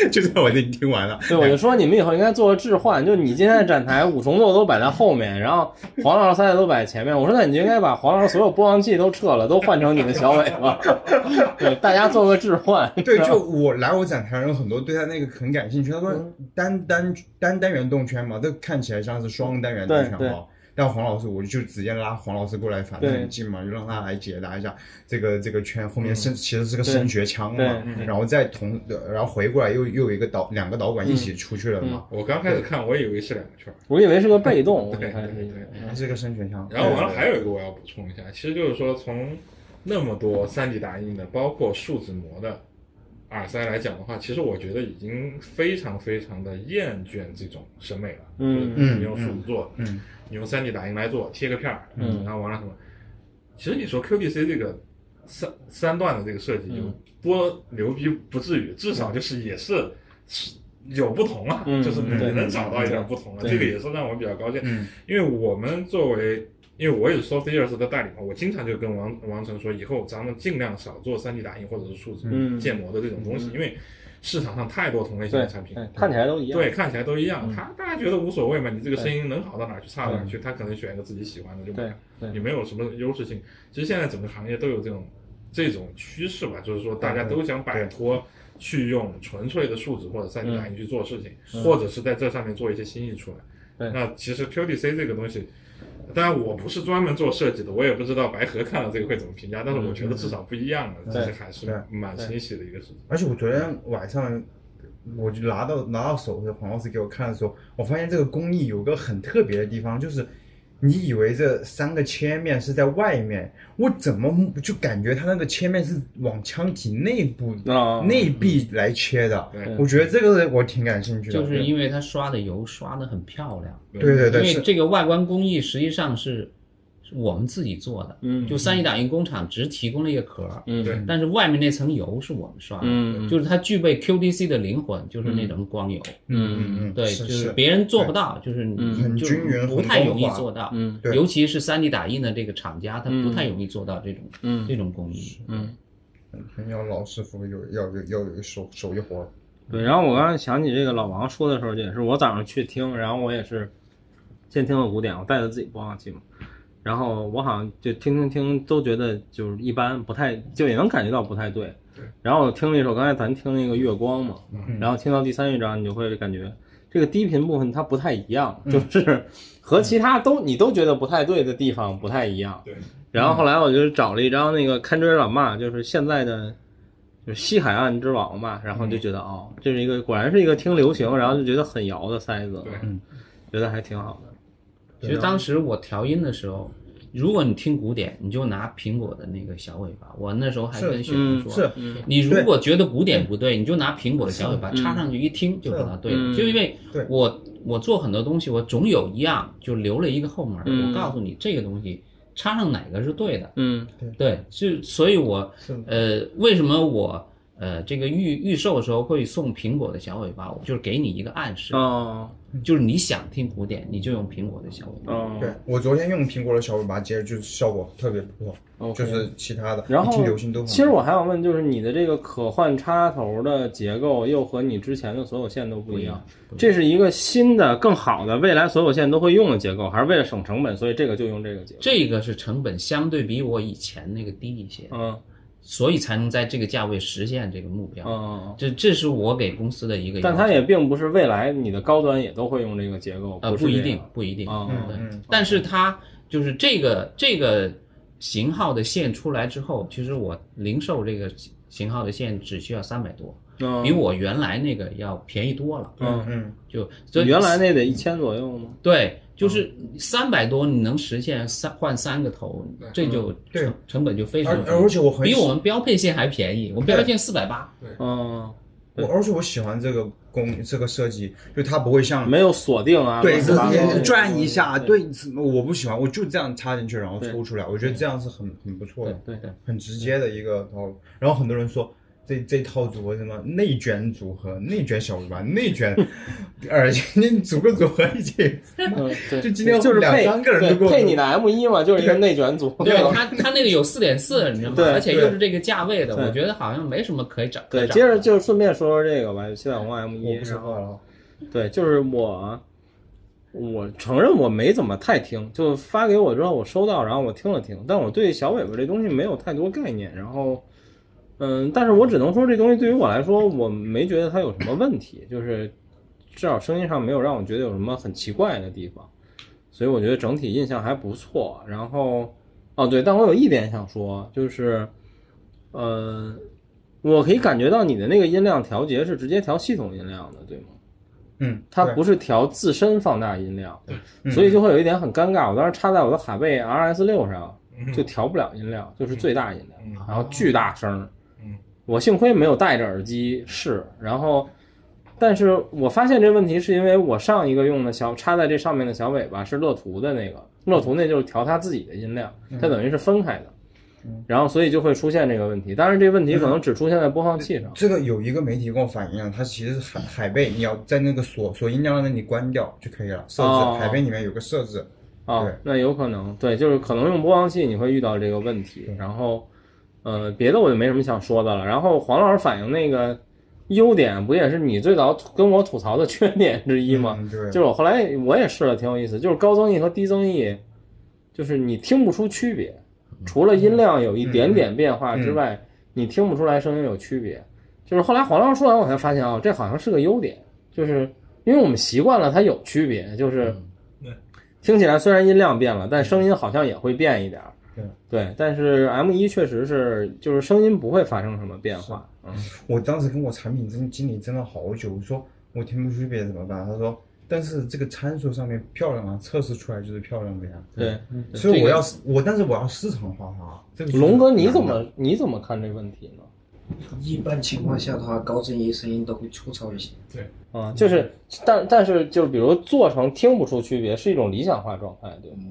Speaker 4: 就在我这里听完了。
Speaker 1: 对，我就说你们以后应该做个置换，就你今天的展台五重奏都摆在后面，然后黄老师三代都摆在前面。我说那你就应该把黄老师所有播放器都撤了，都换成你的小尾巴。对，大家做个置换。
Speaker 4: 对，就我来我展台的人很多对他那个很感兴趣，他说
Speaker 1: 嗯
Speaker 4: 单单单单元动圈嘛，这看起来像是双单元动圈嘛。但黄老师，我就直接拉黄老师过来，反正
Speaker 1: 对。
Speaker 4: 很近嘛，就让他来解答一下这个这个圈后面声其实是个升学腔嘛，然后再同然后回过来又又有一个导两个导管一起出去了嘛，
Speaker 5: 我刚开始看，我以为是两个圈。
Speaker 1: 我以为是个被 动，我
Speaker 5: 对对对。
Speaker 4: 它是个升学腔。
Speaker 5: 然后完了，还有一个我要补充一下，其实就是说从那么多 3D 打印的，包括树脂模的耳塞来讲的话，其实我觉得已经非常非常的厌倦这种审美了。
Speaker 1: 嗯
Speaker 5: 嗯你用数字做，
Speaker 4: 嗯，
Speaker 5: 你用三 D 打印来做，贴个片儿，
Speaker 1: 嗯
Speaker 5: 然后完了什么？其实你说 QDC 这个三三段的这个设计有
Speaker 1: 嗯
Speaker 5: 多牛逼不至于，至少就是也是是有不同了，
Speaker 1: 嗯
Speaker 5: 就是你能找到一点不同了，这个也是让我比较高兴。
Speaker 4: 嗯
Speaker 5: 因为我们作为，因为我也是 Soft Ears 的代理嘛，我经常就跟王王成说，以后咱们尽量少做 3D 打印或者是数字
Speaker 1: 嗯。
Speaker 5: 建模的这种东西，因为市场上太多同类型的产品，
Speaker 1: 对，看起来都一样。
Speaker 5: 对，看起来都一样，
Speaker 1: 嗯。
Speaker 5: 他大家觉得无所谓嘛，你这个
Speaker 1: 对。
Speaker 5: 声音能好到哪儿去，差到哪儿去，他可能选一个自己喜欢的就买
Speaker 1: 对，对。
Speaker 5: 也没有什么优势性。其实现在整个行业都有这种这种趋势吧，就是说大家都想摆脱去用纯粹的数字或者 3D 打印去做事情，
Speaker 1: 嗯。
Speaker 5: 或者是在这上面做一些新意出来。
Speaker 1: 对。
Speaker 5: 那其实 QDC 这个东西。当然，我不是专门做设计的，我也不知道白河看了这个会怎么评价。但是我觉得至少不一样的，
Speaker 1: 对
Speaker 5: 这是还是蛮欣喜的一个事情。
Speaker 4: 而且我昨天晚上我就拿到拿到手的时候，黄老师给我看的时候，我发现这个工艺有个很特别的地方，就是你以为这三个切面是在外面，我怎么就感觉它那个切面是往腔体内部、
Speaker 1: 啊
Speaker 4: 内壁来切的？
Speaker 5: 对
Speaker 4: 我觉得这个我挺感兴趣的。
Speaker 3: 就是因为它刷的油刷的很漂亮，
Speaker 4: 对对对，是
Speaker 3: 因为这个外观工艺实际上是是我们自己做的，
Speaker 1: 嗯
Speaker 3: 就三 D 打印工厂只提供了一个壳儿，
Speaker 1: 嗯
Speaker 5: 对
Speaker 3: 但是外面那层油是我们刷的，
Speaker 1: 嗯
Speaker 3: 就是它具备 QDC 的灵魂，就是那种光油，
Speaker 1: 嗯
Speaker 4: 嗯嗯，
Speaker 3: 对，就是别人做不到，就是
Speaker 1: 嗯。
Speaker 4: 很均匀
Speaker 3: 不太容易做到，
Speaker 1: 嗯
Speaker 4: 对。
Speaker 3: 尤其是三 D 打印的这个厂家，它
Speaker 1: 嗯
Speaker 3: 不太容易做到这种
Speaker 1: 嗯。
Speaker 3: 这种工艺，
Speaker 1: 嗯，
Speaker 4: 要老师傅有要有要有手手艺活儿。
Speaker 1: 对。然后我刚才想起这个老王说的时候，也是我早上去听，然后我也是先听了古典，我带着自己播放器嘛。然后我好像就听听听，都觉得就是一般，不太就也能感觉到不太对。然后我听了一首，刚才咱听那个月光嘛，
Speaker 4: 嗯
Speaker 1: 然后听到第三乐章，你就会感觉这个低频部分它不太一样，
Speaker 4: 嗯
Speaker 1: 就是和其他都你都觉得不太对的地方不太一样。
Speaker 5: 对。
Speaker 1: 然后后来我就找了一张那个堪追朗玛，就是现在的就是西海岸之王嘛，然后就觉得、哦，这是一个果然是一个听流行，然后就觉得很摇的塞子，
Speaker 5: 对
Speaker 1: 觉得还挺好的。
Speaker 3: 其实当时我调音的时候，如果你听古典，你就拿苹果的那个小尾巴。我那时候还跟雪萍说，
Speaker 4: 是。
Speaker 3: 你如果觉得古典不对，你就拿苹果的小尾巴插上去一听就知道对了。
Speaker 1: 嗯
Speaker 3: 就因为我我做很多东西，我总有一样就留了一个后门，
Speaker 1: 嗯。
Speaker 3: 我告诉你这个东西插上哪个是对的。
Speaker 1: 嗯。
Speaker 3: 对，是所以我呃为什么我呃这个预预售的时候会送苹果的小尾巴，我就是给你一个暗示，
Speaker 1: 哦
Speaker 3: 就是你想听古典，你就用苹果的小尾巴。
Speaker 1: 哦，
Speaker 4: 对我昨天用苹果的小尾巴接，就是效果特别不错
Speaker 1: ，OK
Speaker 4: 就是其他的，
Speaker 1: 然后
Speaker 4: 听流行都很。
Speaker 1: 其实我还想问，就是你的这个可换插头的结构又和你之前的所有线都不一样，这是一个新的、更好的，未来所有线都会用的结构，还是为了省成本，所以这个就用这个结构？
Speaker 3: 这个是成本相对比我以前那个低一些，
Speaker 1: 嗯
Speaker 3: 所以才能在这个价位实现这个目标。
Speaker 1: 嗯，
Speaker 3: 这这是我给公司的一个，
Speaker 1: 但它也并不是未来你的高端也都会用这个结构，
Speaker 3: 呃不一定不一定，
Speaker 4: 嗯嗯
Speaker 3: 但是它就是这个这个型号的线出来之后，其实我零售这个型号的线只需要三百多，
Speaker 1: 嗯
Speaker 3: 比我原来那个要便宜多了。
Speaker 4: 嗯嗯，
Speaker 3: 就所以
Speaker 1: 原来那得一千左右吗？
Speaker 3: 对，就是三百多你能实现三换三个头，这就
Speaker 4: 对。
Speaker 3: 成成本就非常低。
Speaker 4: 而而且我很
Speaker 3: 比我们标配线还便宜，我们标配线四百八。
Speaker 1: 嗯，
Speaker 4: 我而且我喜欢这个工这个设计，就它不会像
Speaker 1: 没有锁定啊，
Speaker 4: 对，转一下，对，我不喜欢，我就这样插进去，然后抽出来，我觉得这样是很很不错的，
Speaker 3: 对对，
Speaker 4: 很直接的一个套路。然后很多人说这这套组合什么内卷组合、内卷小尾巴、内卷耳 机，你组个组合一起，
Speaker 1: 嗯，对，
Speaker 4: 就今天
Speaker 1: 就是配
Speaker 4: 两三个人
Speaker 1: 对
Speaker 4: 就够
Speaker 1: 配你的 M 一嘛，就是一个内卷组合。
Speaker 3: 对 他他那个有四点四，你知道吗？而且又是这个价位的，我觉得好像没什么可以涨。
Speaker 1: 对，接着就顺便说说这个吧，七彩虹 M 一。对，就是我，我承认我没怎么太听，就发给我之后我收到，然后我听了听，但我对小尾巴这东西没有太多概念，然后，嗯，但是我只能说这东西对于我来说，我没觉得它有什么问题，就是至少声音上没有让我觉得有什么很奇怪的地方，所以我觉得整体印象还不错。然后，哦对，但我有一点想说，就是，呃，我可以感觉到你的那个音量调节是直接调系统音量的，对吗？
Speaker 4: 嗯，
Speaker 1: 它不是调自身放大音量，
Speaker 4: 嗯
Speaker 1: 所以就会有一点很尴尬。我当时插在我的海贝 RS 六上，
Speaker 5: 嗯
Speaker 1: 就调不了音量，就是最大音量，
Speaker 5: 嗯
Speaker 1: 然后巨大声。
Speaker 5: 嗯，
Speaker 1: 我幸亏没有戴着耳机试，然后，但是我发现这问题是因为我上一个用的小插在这上面的小尾巴是乐图的那个，乐图那就是调它自己的音量，它等于是分开的。然后所以就会出现这个问题，当然这个问题可能只出现在播放器上。
Speaker 4: 这个有一个媒体跟我反映了，它其实是海海贝，你要在那个锁锁音量那里关掉就可以了。设置、
Speaker 1: 哦
Speaker 4: 海贝里面有个设置，
Speaker 1: 啊
Speaker 4: 对，
Speaker 1: 那有可能，对，就是可能用播放器你会遇到这个问题。然后，呃，别的我就没什么想说的了。然后黄老师反映那个优点，不也是你最早跟我吐槽的 缺点之一吗？
Speaker 4: 嗯对
Speaker 1: 就是我后来我也试了，挺有意思，就是高增益和低增益，就是你听不出区别，除了音量有一点点变化之外，你听不出来声音有区别。就是后来黄老师说完，我才发现啊、这好像是个优点，就是因为我们习惯了它有区别，就是
Speaker 5: 对
Speaker 1: 听起来虽然音量变了，但声音好像也会变一点儿。
Speaker 4: 对
Speaker 1: 对，但是 M 一确实是就是声音不会发生什么变化。嗯，
Speaker 4: 我当时跟我产品经经理争了好久，我说我听不出区别怎么办？他说，但是这个参数上面漂亮啊，测试出来就是漂亮的呀。
Speaker 1: 对。
Speaker 4: 所以我要我，但是我要市场化它。这个
Speaker 1: 龙哥，你怎么你怎么看这问题呢？
Speaker 2: 一般情况下的话，高增益声音都会粗糙一些。
Speaker 1: 对啊，就是，但但是就是比如做成听不出区别，是一种理想化状态，对吗？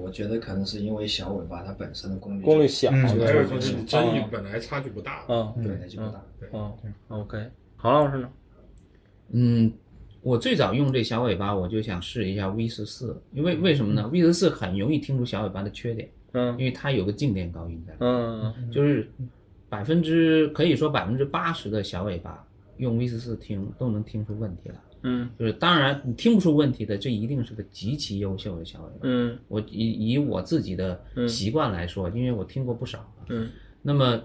Speaker 2: 我觉得可能是因为小尾巴它本身的功率
Speaker 1: 功率小，
Speaker 5: 就是争议本来差距不大，
Speaker 1: 嗯
Speaker 2: 对那就不大。
Speaker 1: 嗯，OK，郝老师呢？
Speaker 3: 嗯，我最早用这小尾巴，我就想试一下 V 十四，因为为什么呢？V 十四很容易听出小尾巴的缺点，
Speaker 1: 嗯
Speaker 3: 因为它有个静电高音在，
Speaker 1: 嗯
Speaker 3: 就是百分之可以说百分之八十的小尾巴用 V 十四听都能听出问题来。
Speaker 1: 嗯。
Speaker 3: 就是当然你听不出问题的，这一定是个极其优秀的小尾巴。
Speaker 1: 嗯
Speaker 3: 我以以我自己的习惯来说，因为我听过不少，
Speaker 1: 嗯。
Speaker 3: 那么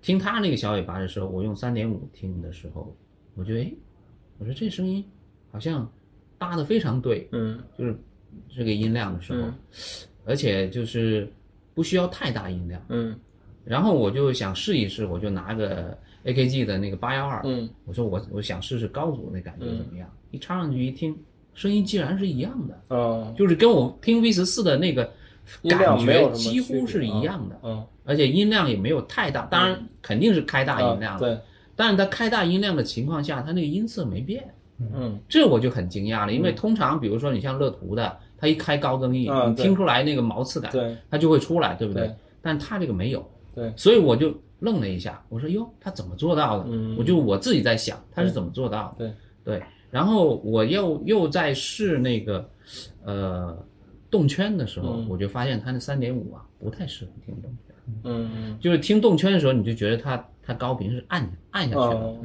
Speaker 3: 听他那个小尾巴的时候，我用三点五听的时候，我觉得哎，我说这声音好像搭的非常对，
Speaker 1: 嗯。
Speaker 3: 就是这个音量的时候，
Speaker 1: 嗯。
Speaker 3: 而且就是不需要太大音量。
Speaker 1: 嗯。
Speaker 3: 然后我就想试一试，我就拿个 AKG 的那个八幺二，
Speaker 1: 嗯。
Speaker 3: 我说我我想试试高阻那感觉怎么样？一插上去一听，声音竟然是一样的，
Speaker 1: 哦。
Speaker 3: 就是跟我听 V 十四的那个感觉几乎是一样的，
Speaker 1: 嗯，
Speaker 3: 而且音量也没有太大，当然肯定是开大音量
Speaker 1: 啊
Speaker 3: 了，
Speaker 1: 对，
Speaker 3: 但是它开大音量的情况下，它那个音色没变，
Speaker 1: 嗯。
Speaker 3: 这我就很惊讶了，因为通常比如说你像乐图的，它一开高增益，你听出来那个毛刺感，
Speaker 1: 对。
Speaker 3: 它就会出来，对不对？
Speaker 1: 对。
Speaker 3: 但它这个没有，
Speaker 1: 对。
Speaker 3: 所以我就愣了一下，我说哟，他怎么做到的？
Speaker 1: 嗯。
Speaker 3: 我就我自己在想，他是怎么做到的？
Speaker 1: 对。
Speaker 3: 对，然后我又又在试那个呃动圈的时候，
Speaker 1: 嗯。
Speaker 3: 我就发现他那三点五啊不太适合听动圈，
Speaker 1: 嗯
Speaker 3: 就是听动圈的时候，你就觉得它它高频是按按下去的，
Speaker 1: 哦。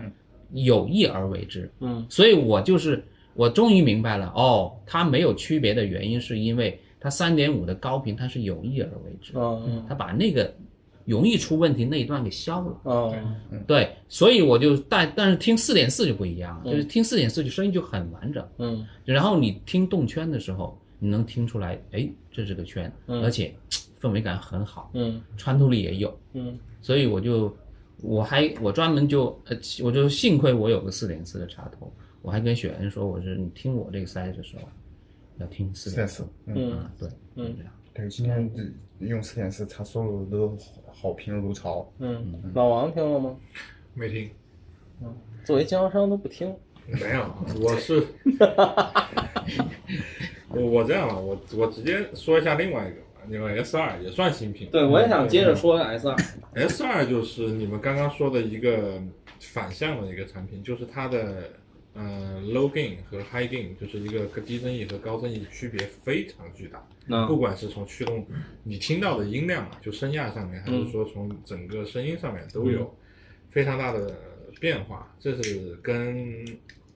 Speaker 3: 有意而为之。
Speaker 1: 嗯。
Speaker 3: 所以我就是我终于明白了，哦，它没有区别的原因是因为它三点五的高频它是有意而为之，
Speaker 1: 嗯。
Speaker 3: 它把那个容易出问题那一段给消了。
Speaker 1: 哦。
Speaker 3: 对，所以我就但但是听四点四就不一样就是听四点四就声音就很完整，
Speaker 1: 嗯。
Speaker 3: 然后你听动圈的时候，你能听出来，哎，这是个圈，
Speaker 1: 嗯。
Speaker 3: 而且氛围感很好，
Speaker 1: 嗯。
Speaker 3: 穿透力也有，
Speaker 1: 嗯。
Speaker 3: 所以我就我还我专门就呃，我就幸亏我有个四点四的插头，我还跟雪恩说，我说你听我这个塞的时候，要听四点四。
Speaker 4: 嗯，
Speaker 3: 对，
Speaker 1: 嗯。
Speaker 3: 这样，
Speaker 4: 对，今天用四点四，他所有都好评如潮。
Speaker 1: 嗯，老王听了吗？
Speaker 5: 没听，嗯
Speaker 1: 作为经销商都不听。
Speaker 5: 没有，我是，我我这样吧，我我直接说一下另外一个吧，因为 S 二也算新品，
Speaker 1: 对，我也想接着说 S 二。
Speaker 5: S 二就是你们刚刚说的一个反向的一个产品，就是它的呃 low gain 和 high gain，就是一个低增益和高增益区别非常巨大。
Speaker 1: 那
Speaker 5: 不管是从驱动你听到的音量啊，就声压上面，还是说从整个声音上面，都有非常大的变化。这是跟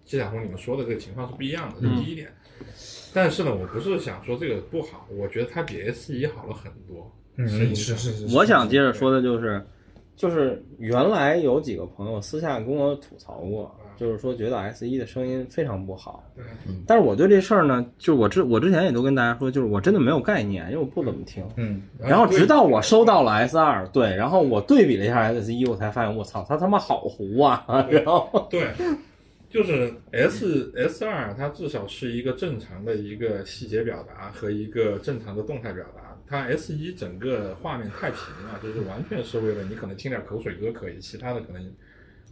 Speaker 5: 季彩虹你们说的这个情况是不一样的，这是第一点。但是呢，我不是想说这个不好，我觉得它比 S 一好了很多。
Speaker 4: 嗯，
Speaker 5: 上
Speaker 4: 是是是。
Speaker 1: 我想接着说的就是，就是原来有几个朋友私下跟我吐槽过，就是说觉得 S 一的声音非常不好。
Speaker 5: 对
Speaker 1: 但是我对这事儿呢，就是我之我之前也都跟大家说，就是我真的没有概念，因为我不怎么听。
Speaker 4: 嗯，
Speaker 1: 然后直到我收到了 S 二，对，然后我对比了一下 S 一，我才发现我操，它他妈好糊啊！然后
Speaker 5: 对，就是 S S 二，它至少是一个正常的一个细节表达和一个正常的动态表达。它 S 一整个画面太平了，就是完全是为了你可能听点口水歌可以，其他的可能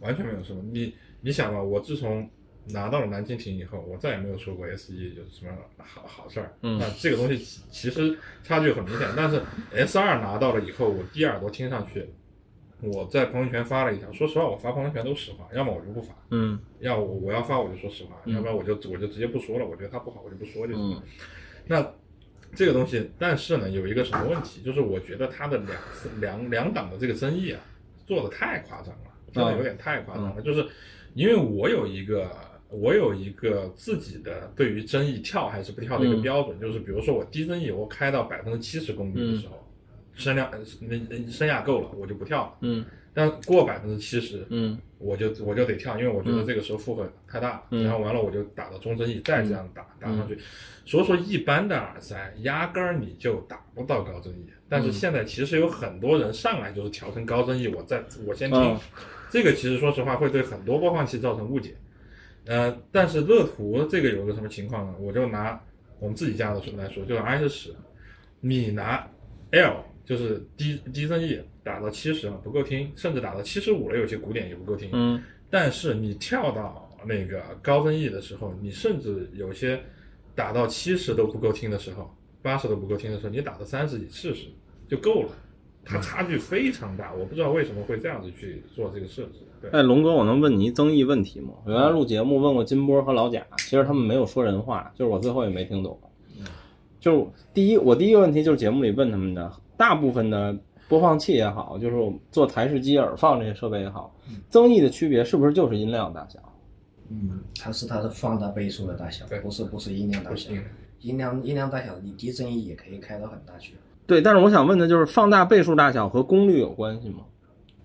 Speaker 5: 完全没有什么。你你想吧，我自从拿到了南京亭以后，我再也没有说过 S 一有什么好好事儿。
Speaker 1: 嗯
Speaker 5: 那这个东西其其实差距很明显，但是 S 二拿到了以后，我第二朵听上去。我在朋友圈发了一条，说实话，我发朋友圈都实话，要么我就不发，
Speaker 1: 嗯
Speaker 5: 要我我要发我就说实话，
Speaker 1: 嗯
Speaker 5: 要不然我就我就直接不说了。我觉得它不好，我就不说就行了。
Speaker 1: 嗯
Speaker 5: 那这个东西，但是呢，有一个什么问题，就是我觉得它的两两两档的这个争议啊，做的太夸张了，真的有点太夸张了。就是因为我有一个我有一个自己的对于争议跳还是不跳的一个
Speaker 1: 嗯。
Speaker 5: 标准，就是比如说我低增益我开到百分之七十公里的时候，声量呃那那声压够了，我就不跳了。
Speaker 1: 嗯。
Speaker 5: 但过百分之七十，
Speaker 1: 嗯
Speaker 5: 我就我就得跳，因为我觉得这个时候负荷太大，
Speaker 1: 嗯。
Speaker 5: 然后完了我就打到中增益，再这样打、打上去。所以说一般的耳塞压根儿你就打不到高增益，但
Speaker 1: 嗯。
Speaker 5: 是现在其实有很多人上来就是调成高增益，我再我先听，
Speaker 1: 嗯
Speaker 5: 这个其实说实话会对很多播放器造成误解。呃，但是乐图这个有个什么情况呢？我就拿我们自己家的来说，就是 i 是十，你拿 L 就是低低增益打到七十不够听，甚至打到七十五了，有些鼓点也不够听。
Speaker 1: 嗯
Speaker 5: 但是你跳到那个高增益的时候，你甚至有些打到七十都不够听的时候，八十都不够听的时候，你打到三十你试试就够了。它差距非常大，我不知道为什么会这样子去做这个设置。对，
Speaker 1: 哎，龙哥，我能问你一增益问题吗？我原来录节目问过金波和老贾，其实他们没有说人话，就是我最后也没听懂。就是第一，我第一个问题就是节目里问他们的，大部分的播放器也好，就是做台式机、耳放这些设备也好，增益的区别是不是就是音量大小？
Speaker 2: 嗯，它是它的放大倍数的大小
Speaker 5: 对，
Speaker 2: 不是不是音量大小。音量音量大小，你低增益也可以开到很大去。
Speaker 1: 对，但是我想问的就是放大倍数大小和功率有关系吗？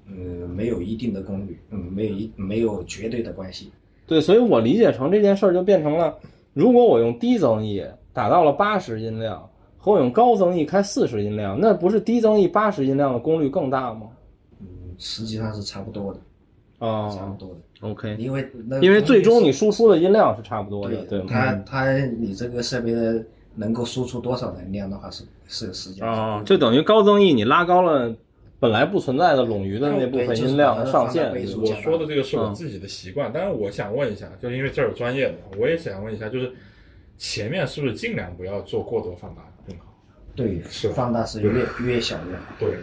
Speaker 2: 呃，没有一定的功率，嗯，没有一没有绝对的关系。
Speaker 1: 对，所以我理解成这件事儿就变成了，如果我用低增益打到了八十音量，和我用高增益开四十音量，那不是低增益八十音量的功率更大吗？
Speaker 2: 嗯，实际上是差不多的，哦差不
Speaker 1: 哦
Speaker 2: 多的。
Speaker 1: ，OK，
Speaker 2: 因为那
Speaker 1: 因为最终你输出的音量是差不多的，
Speaker 2: 对
Speaker 1: 对吗？
Speaker 2: 它它你这个设备的能够输出多少能量的话是是有时间
Speaker 1: 啊，就等于高增益你拉高了本来不存在的冗余的那部分音量的上限。
Speaker 5: 我说的这个是我自己的习惯，但是我想问一下，就因为这儿有专业的，我也想问一下，就是前面是不是尽量不要做过多放大更好？
Speaker 2: 对，
Speaker 5: 是
Speaker 2: 放大是越越小越好。
Speaker 5: 对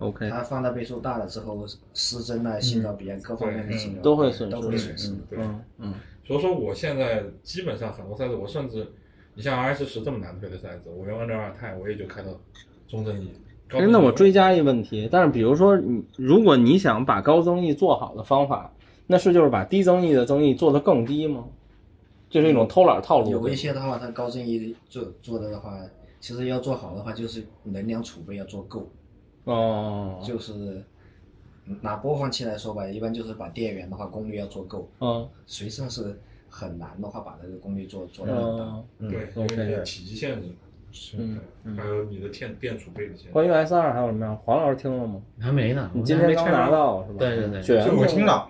Speaker 1: ，OK，
Speaker 2: 它放大倍数大了之后，失真啊、信噪比啊各方面的信号
Speaker 1: 都会损失
Speaker 2: 都会损失。
Speaker 5: 对，
Speaker 1: 嗯嗯，
Speaker 5: 所以说我现在基本上很多赛事，我甚至你像 RS 十这么难推的赛子，我用 N 二钛我也就开到中增益。
Speaker 1: 哎，那我追加一问题，但是比如说你如果你想把高增益做好的方法，那是就是把低增益的增益做得更低吗？就是一种偷懒套路。
Speaker 2: 有一些的话，它高增益做做的的话，其实要做好的话，就是能量储备要做够。
Speaker 1: 哦，
Speaker 2: 就是拿播放器来说吧，一般就是把电源的话功率要做够。
Speaker 1: 嗯，
Speaker 2: 随身是很难的话，把它的功率做做到很大。
Speaker 1: 嗯，
Speaker 5: 对，因为你的体积限制。
Speaker 4: 是，
Speaker 1: 嗯
Speaker 5: 还有你的电电储备的限制。
Speaker 1: 关于 S 二还有什么呀？黄老师听了吗？
Speaker 3: 还没呢，
Speaker 1: 你今天刚拿到是吧？
Speaker 3: 对对对，
Speaker 4: 就我听了，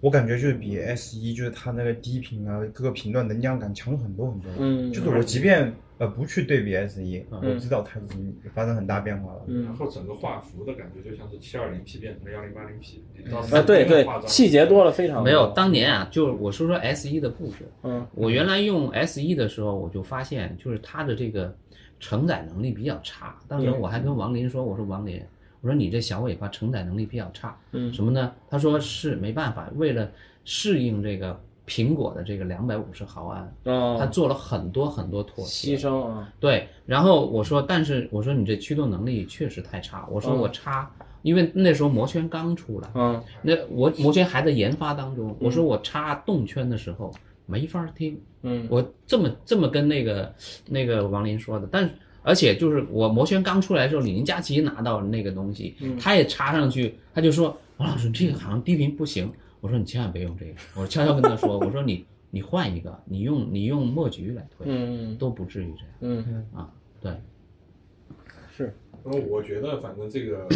Speaker 4: 我感觉就是比 S 一就是它那个低频啊，各个频段能量感强很多很多。
Speaker 1: 嗯，
Speaker 4: 就是我即便呃不去对比 S 一，
Speaker 1: 嗯
Speaker 4: 我知道它已经发生很大变化了。
Speaker 1: 嗯
Speaker 5: 然后整个画幅的感觉就像是七二零 P 变成了幺零八零 P，
Speaker 1: 啊，对对，细节多了非常多。
Speaker 3: 没有，当年啊，就是我说说 S 一的故事。
Speaker 1: 嗯，
Speaker 3: 我原来用 S 一的时候，我就发现就是它的这个承载能力比较差。当时我还跟王林说，我说王林，我说你这小尾巴承载能力比较差。
Speaker 1: 嗯
Speaker 3: 什么呢？他说是没办法，为了适应这个苹果的这个两百五十毫安，
Speaker 1: 哦，
Speaker 3: 他做了很多很多妥协。
Speaker 1: 牺牲啊，
Speaker 3: 对，然后我说，但是我说你这驱动能力确实太差。我说
Speaker 1: 嗯
Speaker 3: 我插，因为那时候魔圈刚出来，
Speaker 1: 嗯
Speaker 3: 那我魔圈还在研发当中。我说我插动圈的时候没法听，
Speaker 1: 嗯
Speaker 3: 我这么这么跟那个那个王林说的，但是而且就是我摩圈刚出来的时候，李宁佳琦拿到那个东西，他也插上去，他就说王老师这个好像低频不行。我说你千万别用这个，我悄悄跟他说，我说你你换一个，你用你用墨菊来推，
Speaker 1: 嗯。
Speaker 3: 都不至于这样。
Speaker 1: 嗯，
Speaker 3: 啊。对，
Speaker 1: 是，
Speaker 5: 然后我觉得反正这个，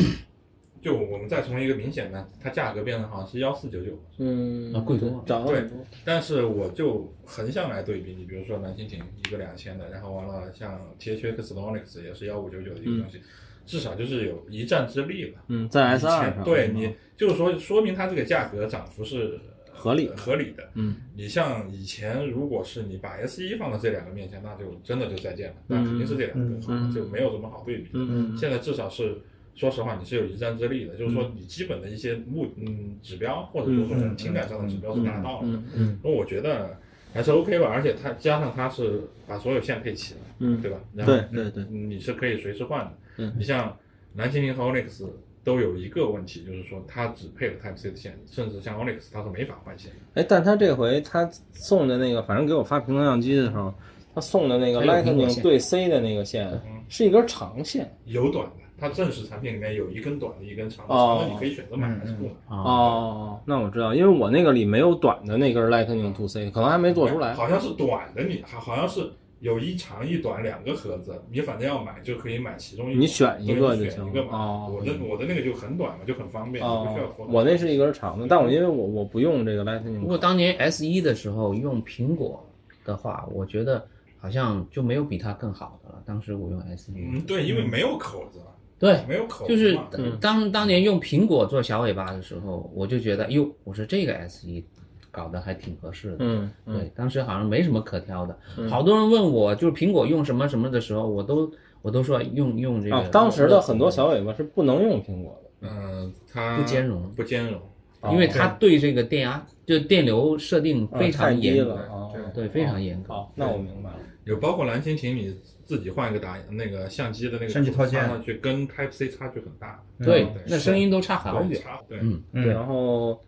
Speaker 5: 就我们再从一个明显的，它价格变得好像是幺四九九，
Speaker 1: 嗯，
Speaker 3: 啊贵多。了
Speaker 1: 涨了很多。
Speaker 5: 但是我就横向来对比，你比如说蓝蜻蜓一个两千的，然后完了像 THX 的 Onyx 也是幺五九九的一个东西，至少就是有一战之力了。
Speaker 1: 嗯，在 S 二上，
Speaker 5: 对你就是说说明它这个价格涨幅是
Speaker 1: 合理。
Speaker 5: 合理的。
Speaker 1: 嗯，
Speaker 5: 你像以前如果是你把 S 一放到这两个面前，那就真的就再见了，那肯定是这两个更好，
Speaker 1: 嗯。
Speaker 5: 就没有什么好对比。
Speaker 1: 嗯。
Speaker 5: 现在至少是。说实话，你是有一战之力的，就是说你基本的一些目嗯指标，或者说说从情感上的指标是达到了的。
Speaker 1: 嗯
Speaker 4: 嗯
Speaker 5: 那我觉得还是 OK 吧，而且它加上它是把所有线配齐了，
Speaker 1: 嗯
Speaker 5: 对吧？然后
Speaker 1: 对对对
Speaker 5: 你是可以随时换的。
Speaker 1: 嗯
Speaker 5: 你像蓝精灵和 Onyx 都有一个问题，就是说它只配了 Type C 的线，甚至像 Onyx 它是没法换线的。
Speaker 1: 哎，但他这回他送的那个，反正给我发平衡相机的时候，他送的那个 Lightning 对 C 的那个线是一根长线。
Speaker 5: 有短的，它正式产品里面有一根短的，一根长的，
Speaker 1: 哦
Speaker 5: 长的你可以选择买还是不买。
Speaker 3: 啊，
Speaker 1: 哦，那我知道，因为我那个里没有短的那根 Lightning to C，可能还没做出来。
Speaker 5: 好像是短的你，好好像是有一长一短两个盒子，你反正要买就可以买其中一个，
Speaker 1: 你选一个就行
Speaker 5: 你选一个嘛。
Speaker 1: 哦
Speaker 5: 我的我的那个就很短嘛，就很方便，你不需要
Speaker 1: 我那是一根长的，但我因为我我不用这个 Lightning，
Speaker 3: 不过当年 S 一的时候用苹果的话，我觉得好像就没有比它更好的了。当时我用 S 一，
Speaker 5: 嗯，对，因为没有口子，
Speaker 3: 对，
Speaker 5: 没有口子
Speaker 3: 就是当当年用苹果做小尾巴的时候，我就觉得，哟，我说这个 S 一搞得还挺合适的。
Speaker 1: 嗯嗯
Speaker 3: 对，当时好像没什么可挑的。好多人问我，就是苹果用什么什么的时候，我都我都说用用这个。
Speaker 1: 啊，当时的很多小尾巴是不能用苹果的。
Speaker 5: 嗯，它
Speaker 3: 不兼容
Speaker 5: 不兼容。
Speaker 3: 因为它对这个电压就电流设定非常严格，
Speaker 1: 低了啊。
Speaker 3: 对，非常严格。
Speaker 1: 好，那我明白了。
Speaker 5: 有包括蓝蜻蜓，你自己换一个打那个相机的那个
Speaker 4: 相机套件
Speaker 5: 插上去，跟 Type C 差距很大。
Speaker 3: 对
Speaker 5: 对，
Speaker 3: 那声音都差好远。
Speaker 5: 对差对，
Speaker 3: 嗯，
Speaker 4: 嗯
Speaker 1: 然后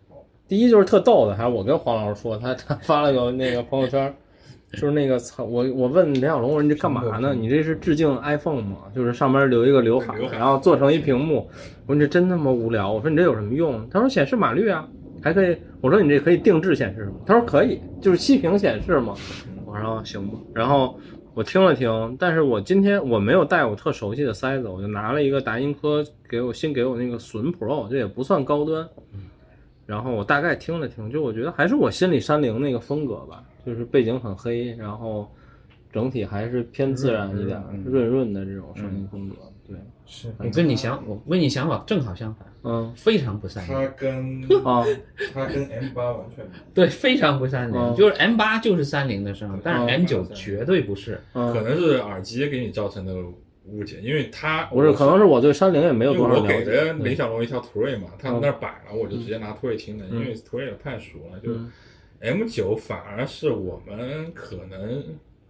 Speaker 1: 第一就是特逗的，还是我跟黄老师说，他他发了个那个朋友圈，就是那个操我我问梁小龙，我说你这干嘛呢？你这是致敬 iPhone 吗？就是上面留一个刘海
Speaker 5: 对刘，海
Speaker 1: 然后做成一屏幕。我说你这真他妈无聊。我说你这有什么用？他说显示码率啊，还可以。我说你这可以定制显示吗？他说可以，就是息屏显示嘛。我说行吧。然后我听了听，但是我今天我没有带我特熟悉的塞子，我就拿了一个达音科给我新给我那个隼 Pro，这也不算高端。然后我大概听了听，就我觉得还是我心里山灵那个风格吧，就是背景很黑，然后整体还是偏自然一点、
Speaker 4: 嗯
Speaker 1: 润润的这种声音风格。对，
Speaker 4: 是。
Speaker 3: 我跟你想，我跟你想法正好相反，
Speaker 1: 嗯。
Speaker 3: 非常不善
Speaker 5: 它
Speaker 3: 良，
Speaker 5: 跟
Speaker 1: 啊，
Speaker 5: 他跟 M 八完全
Speaker 3: 对，非常不善良。
Speaker 1: 哦。
Speaker 3: 就是 M 八就是三菱的声，但是
Speaker 1: 哦
Speaker 3: M 九绝对不是。
Speaker 5: 可
Speaker 1: 嗯，
Speaker 5: 能是耳机给你造成的误解，因为它
Speaker 1: 不是，可能是我对三菱也没有多少
Speaker 5: 了解。我给。的李小龙一条途锐嘛，他
Speaker 1: 嗯
Speaker 5: 那儿摆了，我就直接拿途锐听的，因为途锐也太熟了。就
Speaker 1: 嗯。
Speaker 5: M 九反而是我们可能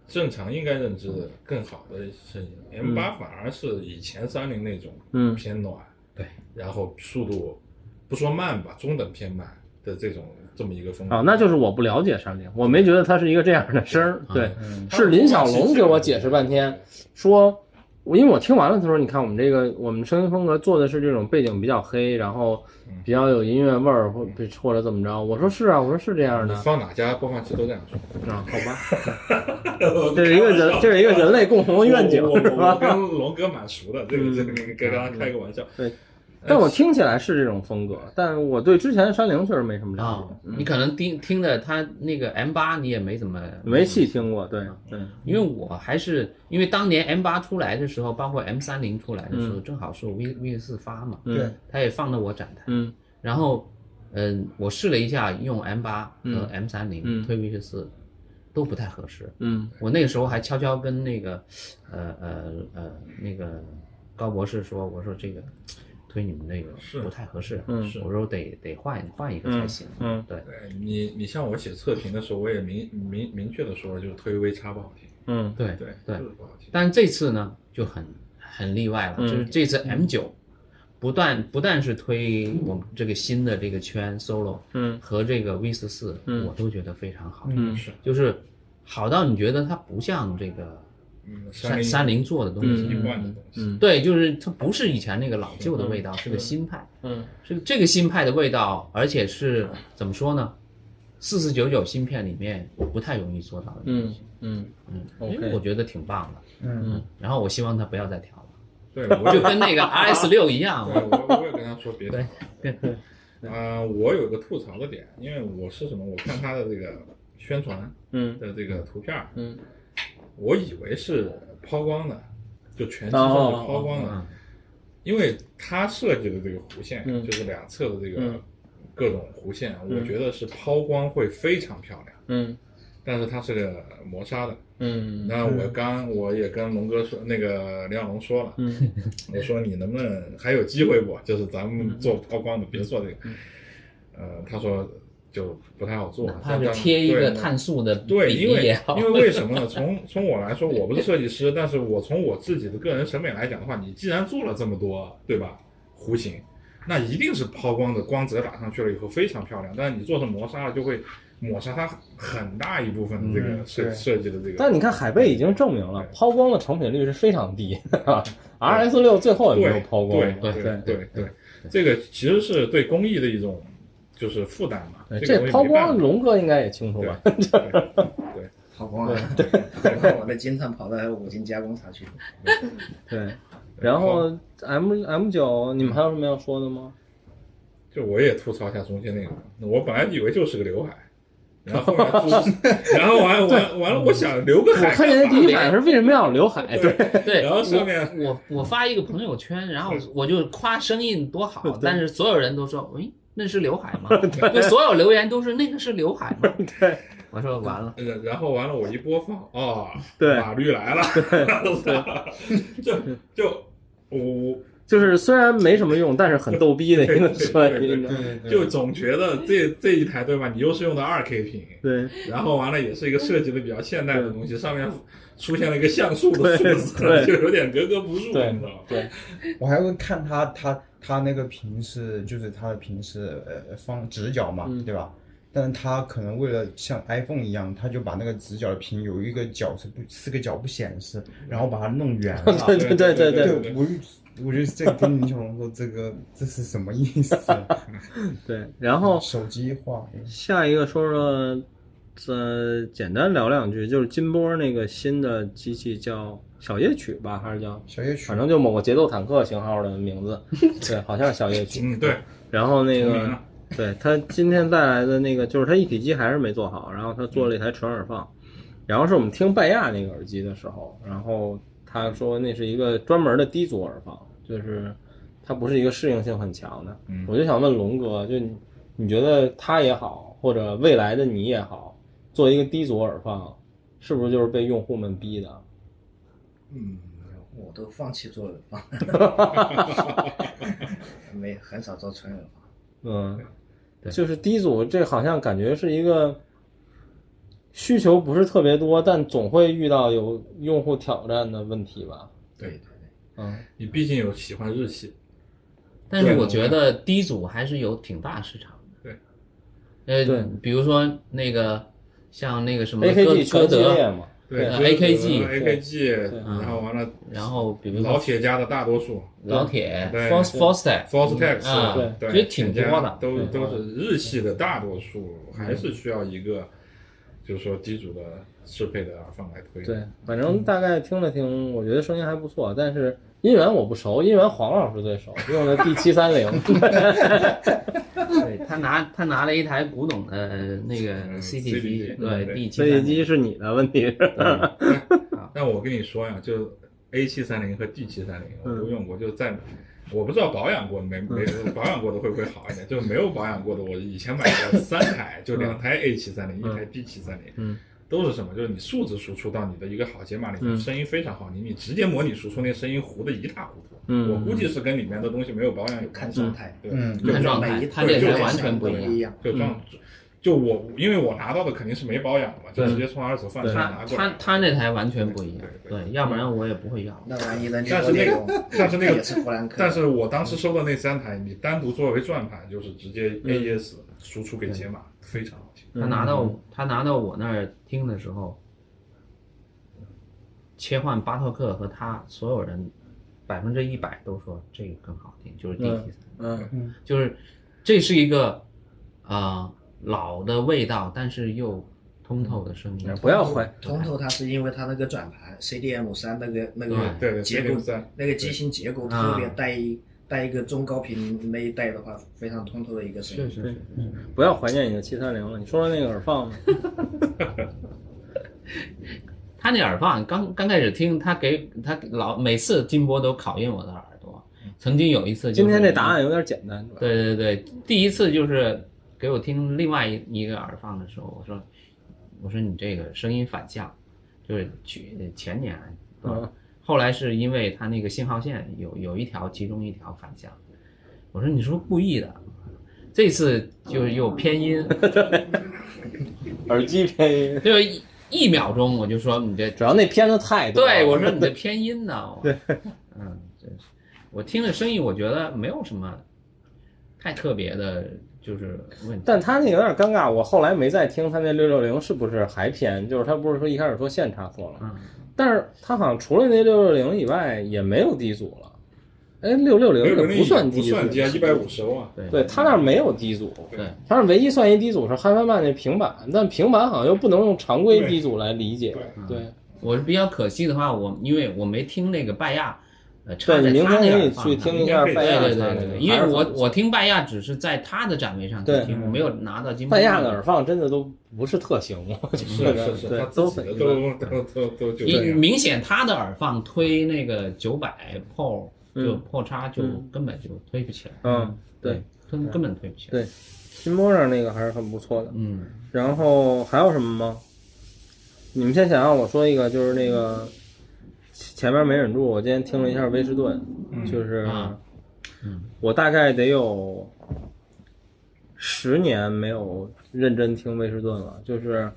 Speaker 5: 正常应该认知的更好的声音，M 八反而是以前三菱那种
Speaker 1: 嗯。
Speaker 5: 偏暖，
Speaker 3: 对，
Speaker 5: 然后速度不说慢吧，中等偏慢的这种这么一个风格。
Speaker 1: 啊，那就是我不了解三菱，我没觉得它是一个这样的声儿。对，
Speaker 4: 嗯
Speaker 1: 是林小龙给我解释半天，说，我因为我听完了，他说，你看我们这个我们声音风格做的是这种背景比较黑，然后比较有音乐味儿，或或者怎么着？我说是啊，我说是这样的
Speaker 5: 放哪家播放器都这样说。
Speaker 1: 啊，好吧，这是一个人，这是一个人类共同的愿景
Speaker 5: 我我
Speaker 1: 是吧？
Speaker 5: 我 跟龙哥蛮熟的，这个这个跟大家开个玩笑。
Speaker 1: 对，但我听起来是这种风格，但我对之前的山灵确实没什么了
Speaker 3: 啊
Speaker 1: 解，，
Speaker 3: 你可能听听的他那个 M 八你也没怎么
Speaker 1: 没细听过。对对，
Speaker 3: 因为我还是因为当年 M 八出来的时候，包括 M 三零出来的时候，正好是 V V 四发嘛，
Speaker 1: 嗯。
Speaker 4: 对，
Speaker 3: 它也放到我展台，
Speaker 1: 嗯。
Speaker 3: 然后嗯，我试了一下用 M 八和
Speaker 1: 嗯
Speaker 3: M 三零
Speaker 1: 嗯。
Speaker 3: 推 V 四都不太合适，
Speaker 1: 嗯。
Speaker 3: 我那个时候还悄悄跟那个呃呃呃那个高博士说，我说这个推你们那个
Speaker 5: 是
Speaker 3: 不太合适，
Speaker 1: 嗯
Speaker 5: 是
Speaker 3: 我说得得换换一个才行，
Speaker 1: 嗯
Speaker 3: 对。
Speaker 5: 对你，你像我写测评的时候，我也明明明确的说了，就是推 V 叉不好听，
Speaker 1: 嗯
Speaker 3: 对
Speaker 5: 对，
Speaker 3: 对
Speaker 5: 就是不好听。
Speaker 3: 但这次呢就很很例外了，
Speaker 1: 嗯
Speaker 3: 就是这次 M 九不但不但是推我们这个新的这个圈 solo，
Speaker 1: 嗯
Speaker 3: 和这个 V 四四，
Speaker 1: 嗯
Speaker 3: 我都觉得非常好，
Speaker 1: 嗯
Speaker 5: 是，
Speaker 3: 就是好到你觉得它不像这个
Speaker 5: 嗯，
Speaker 3: 三
Speaker 5: 菱
Speaker 3: 三菱做的东西，
Speaker 5: 一贯的东西，
Speaker 1: 嗯
Speaker 3: 对，就是它不是以前那个老旧的味道，是个新派，
Speaker 1: 嗯
Speaker 3: 是这个新派的味道，而且是怎么说呢？四四九九芯片里面不太容易做到的东
Speaker 1: 嗯
Speaker 3: 西，
Speaker 1: 嗯
Speaker 3: 嗯为我觉得挺棒的，
Speaker 4: 嗯，
Speaker 3: 然后我希望它不要再调了。
Speaker 5: 对，我
Speaker 3: 就跟那个 RS 六一样，
Speaker 5: 对我我也跟他说别
Speaker 3: 对
Speaker 5: 调。啊，我有个吐槽的点，因为我是什么？我看他的这个宣传
Speaker 1: 嗯
Speaker 5: 的这个图片儿，
Speaker 1: 嗯
Speaker 5: 我以为是抛光的，就全机上是抛光的，
Speaker 3: 嗯。
Speaker 5: 因为它设计的这个弧线，
Speaker 1: 嗯。
Speaker 5: 就是两侧的这个
Speaker 1: 嗯。
Speaker 5: 各种弧线，我觉得是抛光会非常漂亮，
Speaker 1: 嗯。
Speaker 5: 但是它是个磨砂的。
Speaker 1: 嗯。
Speaker 5: 那我刚我也跟龙哥说，那个梁小龙说了，
Speaker 1: 嗯。
Speaker 5: 我说你能不能还有机会不？就是咱们做抛光的，别做这个。呃，他说就不太好做，
Speaker 3: 它是
Speaker 5: 但
Speaker 3: 贴一个碳素的
Speaker 5: 对，因为因为为什么呢？从从我来说，我不是设计师，但是我从我自己的个人审美来讲的话，你既然做了这么多，对吧？弧形，那一定是抛光的光泽打上去了以后非常漂亮。但是你做成磨砂了，就会抹杀它很大一部分的这个设、
Speaker 4: 对
Speaker 5: 设计的这个。
Speaker 1: 但你看海贝已经证明了抛光的成品率是非常低的，RS 六最后也没有
Speaker 5: 对
Speaker 1: 抛光
Speaker 5: 对，
Speaker 1: 对
Speaker 5: 对对对，这个其实是对工艺的一种就是负担嘛。这个
Speaker 1: 抛光龙哥应该也清楚吧？
Speaker 5: 对
Speaker 2: 抛光了，跑光我的金灿跑到五金加工厂去了。
Speaker 1: 对，然后 M M 九你们还有什么要说的吗？
Speaker 5: 就我也吐槽一下中间那个，我本来以为就是个刘海，然后后来 注然后完完完了，我想留个
Speaker 1: 我
Speaker 5: 海，
Speaker 1: 看见的第一反应是为什么要有刘海？对，
Speaker 3: 对，
Speaker 5: 然后上面
Speaker 3: 我我我发一个朋友圈，然后我就夸声音多好，但是所有人都说，喂，那是刘海吗？对所有留言都是那个是刘海吗？
Speaker 1: 对，
Speaker 3: 我说完了，
Speaker 5: 然然后完了，我一播放，哦，
Speaker 1: 对
Speaker 5: 马律来了，就就我我
Speaker 1: 就是虽然没什么用，但是很逗逼的一个设计，你知道吗
Speaker 4: 对对
Speaker 5: 就总觉得这这一台对吧？你又是用的二 K 屏，
Speaker 1: 对
Speaker 5: 然后完了也是一个设计的比较现代的东西，上面出现了一个像素的数字，
Speaker 1: 对
Speaker 5: 就有点格格不入，你知
Speaker 1: 对
Speaker 5: 道吗？
Speaker 1: 对，
Speaker 4: 我还会看他他他那个屏是就是他的屏是呃放直角嘛，
Speaker 1: 嗯
Speaker 4: 对吧？但是他可能为了像 iPhone 一样，他就把那个直角的屏有一个角是不四个角不显示，然后把它弄圆了。
Speaker 1: 对对对对对
Speaker 4: 对，我就我觉得这跟林小龙说这个这是什么意思？
Speaker 1: 对，然后
Speaker 4: 手机化，
Speaker 1: 下一个说说，呃，简单聊两句，就是金波那个新的机器叫小夜曲吧，还是叫，
Speaker 4: 小夜曲。
Speaker 1: 反正就某个节奏坦克型号的名字，对，好像是小夜曲。
Speaker 5: 嗯，对，
Speaker 1: 然后那个对他今天带来的那个，就是他一体机还是没做好，然后他做了一台纯耳放，然后是我们听拜亚那个耳机的时候，然后他说那是一个专门的低阻耳放，就是它不是一个适应性很强的。
Speaker 5: 嗯。
Speaker 1: 我就想问龙哥，就你你觉得它也好，或者未来的你也好，做一个低阻耳放，是不是就是被用户们逼的？
Speaker 2: 嗯，我都放弃做耳放，没很少做纯耳放。
Speaker 1: 嗯，
Speaker 3: 对
Speaker 1: 就是低阻，这好像感觉是一个需求不是特别多，但总会遇到有用户挑战的问题吧？
Speaker 2: 对对对，
Speaker 1: 嗯
Speaker 5: 你毕竟有喜欢日系，
Speaker 3: 但是我觉得低阻还是有挺大市场的。
Speaker 5: 对，
Speaker 3: 呃，
Speaker 1: 对
Speaker 3: 比如说那个像那个什么歌德，
Speaker 1: 嘛，
Speaker 5: 对
Speaker 3: 呃 AKG
Speaker 5: AKG，然后完了
Speaker 3: 然后比如
Speaker 5: 老铁家的大多数
Speaker 3: 老铁
Speaker 5: 对
Speaker 3: Force Force
Speaker 5: Fostex，
Speaker 3: 啊
Speaker 1: 对
Speaker 5: 对，
Speaker 3: 其实挺多的
Speaker 5: 都都是日系的大多数还是需要一个，就是说低阻的适配的耳放来推。
Speaker 1: 对，反正大概听了听，我觉得声音还不错，但是音源我不熟，音源黄老师最熟，用的 D 七三零，
Speaker 3: 对他拿他拿了一台古董的那个
Speaker 5: 嗯
Speaker 3: CT 机对
Speaker 5: 对
Speaker 3: D 七
Speaker 1: 飞机是你的问题是吧？
Speaker 5: 但我跟你说呀，就 A 七三零和 D 七三零我
Speaker 1: 嗯
Speaker 5: 都用过，就在我不知道保养过没没保养过的会不会好一点，就没有保养过的，我以前买过 三台，就两台 A 七三零，一台 B 七三零，
Speaker 1: 嗯，
Speaker 5: 都是什么？就是你数字输出到你的一个好解码里面，
Speaker 1: 嗯
Speaker 5: 声音非常好，你你直接模拟输出，那声音糊的一塌糊涂。
Speaker 1: 嗯
Speaker 5: 我估计是跟里面的东西没有保养有
Speaker 2: 看
Speaker 5: 关系。
Speaker 2: 状态，
Speaker 5: 对，
Speaker 3: 看状态它这台
Speaker 5: 对就
Speaker 3: 完全不一
Speaker 2: 样。
Speaker 5: 就装，就我因为我拿到的肯定是没保养的嘛，就直接从二手贩
Speaker 1: 对
Speaker 5: 商
Speaker 3: 他他
Speaker 5: 拿过来。
Speaker 3: 他他那台完全不一样，
Speaker 5: 对对
Speaker 3: 对，要不然我也不会要。
Speaker 2: 那万一呢
Speaker 5: 但是那个但是那个
Speaker 2: 也是弗兰克，
Speaker 5: 但是我当时收的那三台，你单独作为转盘，就是直接
Speaker 1: 嗯
Speaker 5: AES 输出给解码，非常好听。
Speaker 3: 他拿到他拿到我那儿听的时候，切换巴托克和他所有人百分之一百都说这个更好听，就是 DT 三，
Speaker 1: 嗯
Speaker 3: 就是这是一个啊、呃老的味道，但是又通透的声音。
Speaker 1: 不要怀，
Speaker 2: 通透它是因为它那个转盘 CDM 三那个那个
Speaker 5: 对对
Speaker 2: 结构
Speaker 5: CDM3
Speaker 2: 那个机芯结构
Speaker 3: 啊
Speaker 2: 特别带一带一个中高频那一带的话，非常通透的一个声音。
Speaker 3: 是是是，
Speaker 1: 不要怀念你的七三零了。你说说那个耳放呢？
Speaker 3: 他那耳放刚刚开始听，他给他老每次金波都考验我的耳朵。曾经有一次、就是，
Speaker 1: 今天这答案有点简单，
Speaker 3: 对对对，第一次就是给我听另外一一个耳放的时候，我说我说你这个声音反向，就是去前年，
Speaker 1: 嗯
Speaker 3: 后来是因为它那个信号线有有一条其中一条反向，我说你是不是故意的？这次就是又偏音，
Speaker 1: 耳机偏音，
Speaker 3: 就一一秒钟我就说你这
Speaker 1: 主要那片子太多。
Speaker 3: 对，我说你这偏音呢。对，嗯，真是，我听了声音，我觉得没有什么太特别的，就是问题。
Speaker 1: 但他那有点尴尬，我后来没再听他那六六零是不是还偏，就是他不是说一开始说线差错了，
Speaker 3: 嗯，
Speaker 1: 但是他好像除了那六六零以外也没有低阻了。哎，六六零也不算低
Speaker 5: 算，低啊，一百五十欧啊。
Speaker 3: 对
Speaker 1: 对他那儿没有低阻，
Speaker 3: 对，
Speaker 1: 他是唯一算一低阻是汉曼曼那平板，但平板好像又不能用常规低阻来理解。对，
Speaker 3: 我是比较可惜的话，我因为我没听那个拜亚，
Speaker 1: 对你明
Speaker 3: 在他
Speaker 1: 天可以
Speaker 3: 那耳放
Speaker 1: 去听一下拜亚
Speaker 3: 对对
Speaker 1: 他那个，
Speaker 3: 对对，因为我我听拜亚只是在他的展位上去
Speaker 1: 对
Speaker 3: 听，我没有拿到金
Speaker 1: 拜亚的耳放真的都不是特行，我觉
Speaker 5: 是
Speaker 1: 得
Speaker 5: 是是，
Speaker 1: 对
Speaker 5: 他
Speaker 1: 都
Speaker 5: 都。都都都就。
Speaker 3: 明显他的耳放推那个九百 Pro 就
Speaker 1: 嗯
Speaker 3: 破叉就
Speaker 1: 嗯
Speaker 3: 根本就推不起来，
Speaker 1: 嗯，对，
Speaker 3: 根根本推不起来。
Speaker 1: 对金波上那个还是很不错的。
Speaker 3: 嗯，
Speaker 1: 然后还有什么吗？你们先想让我说一个，就是那个前面没忍住，我今天听了一下威士顿，就是
Speaker 3: 啊。嗯。
Speaker 1: 我大概得有十年没有认真听威士顿了，就是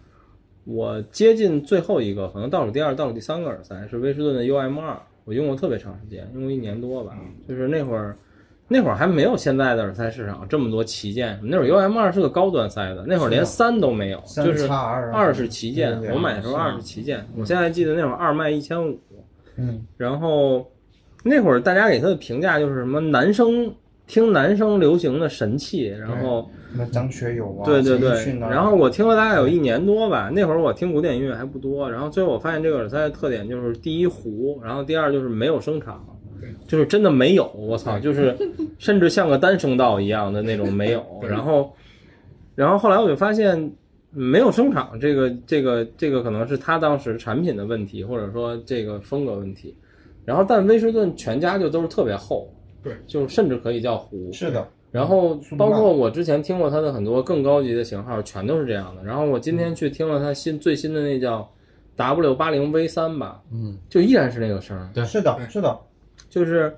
Speaker 1: 我接近最后一个，可能倒数第二、倒数第三个耳塞是威士顿的 UM 二，我用过特别长时间，用过一年多吧，就是那会儿。那会儿还没有现在的耳塞市场这么多旗舰，那会儿 UM 二是个高端塞的，那会儿连三都没有，
Speaker 4: 三
Speaker 1: 就是
Speaker 4: 叉二
Speaker 1: 是旗舰我买的时候二是旗舰，我现在记得那会儿二卖一千五，
Speaker 4: 嗯，
Speaker 1: 然后那会儿大家给他的评价就是什么男生听男生流行的神器，然后
Speaker 4: 什么张学友啊，
Speaker 1: 对对对。然后我听了大概有一年多吧，那会儿我听古典音乐还不多，然后最后我发现这个耳塞的特点就是第一糊，然后第二就是没有声场，就是真的没有，我操，就是甚至像个单声道一样的那种没有，然后然后后来我就发现没有声场，这个这个这个可能是他当时产品的问题，或者说这个风格问题。然后，但威士顿全家就都是特别厚，
Speaker 5: 对，
Speaker 1: 就甚至可以叫壶。
Speaker 4: 是的，
Speaker 1: 然后包括我之前听过它的很多更高级的型号，全都是这样的。然后我今天去听了它新最新的那叫 W 八零 V 三吧，
Speaker 3: 嗯，
Speaker 1: 就依然是那个声儿，
Speaker 3: 对
Speaker 4: 是的，是的，
Speaker 1: 就是。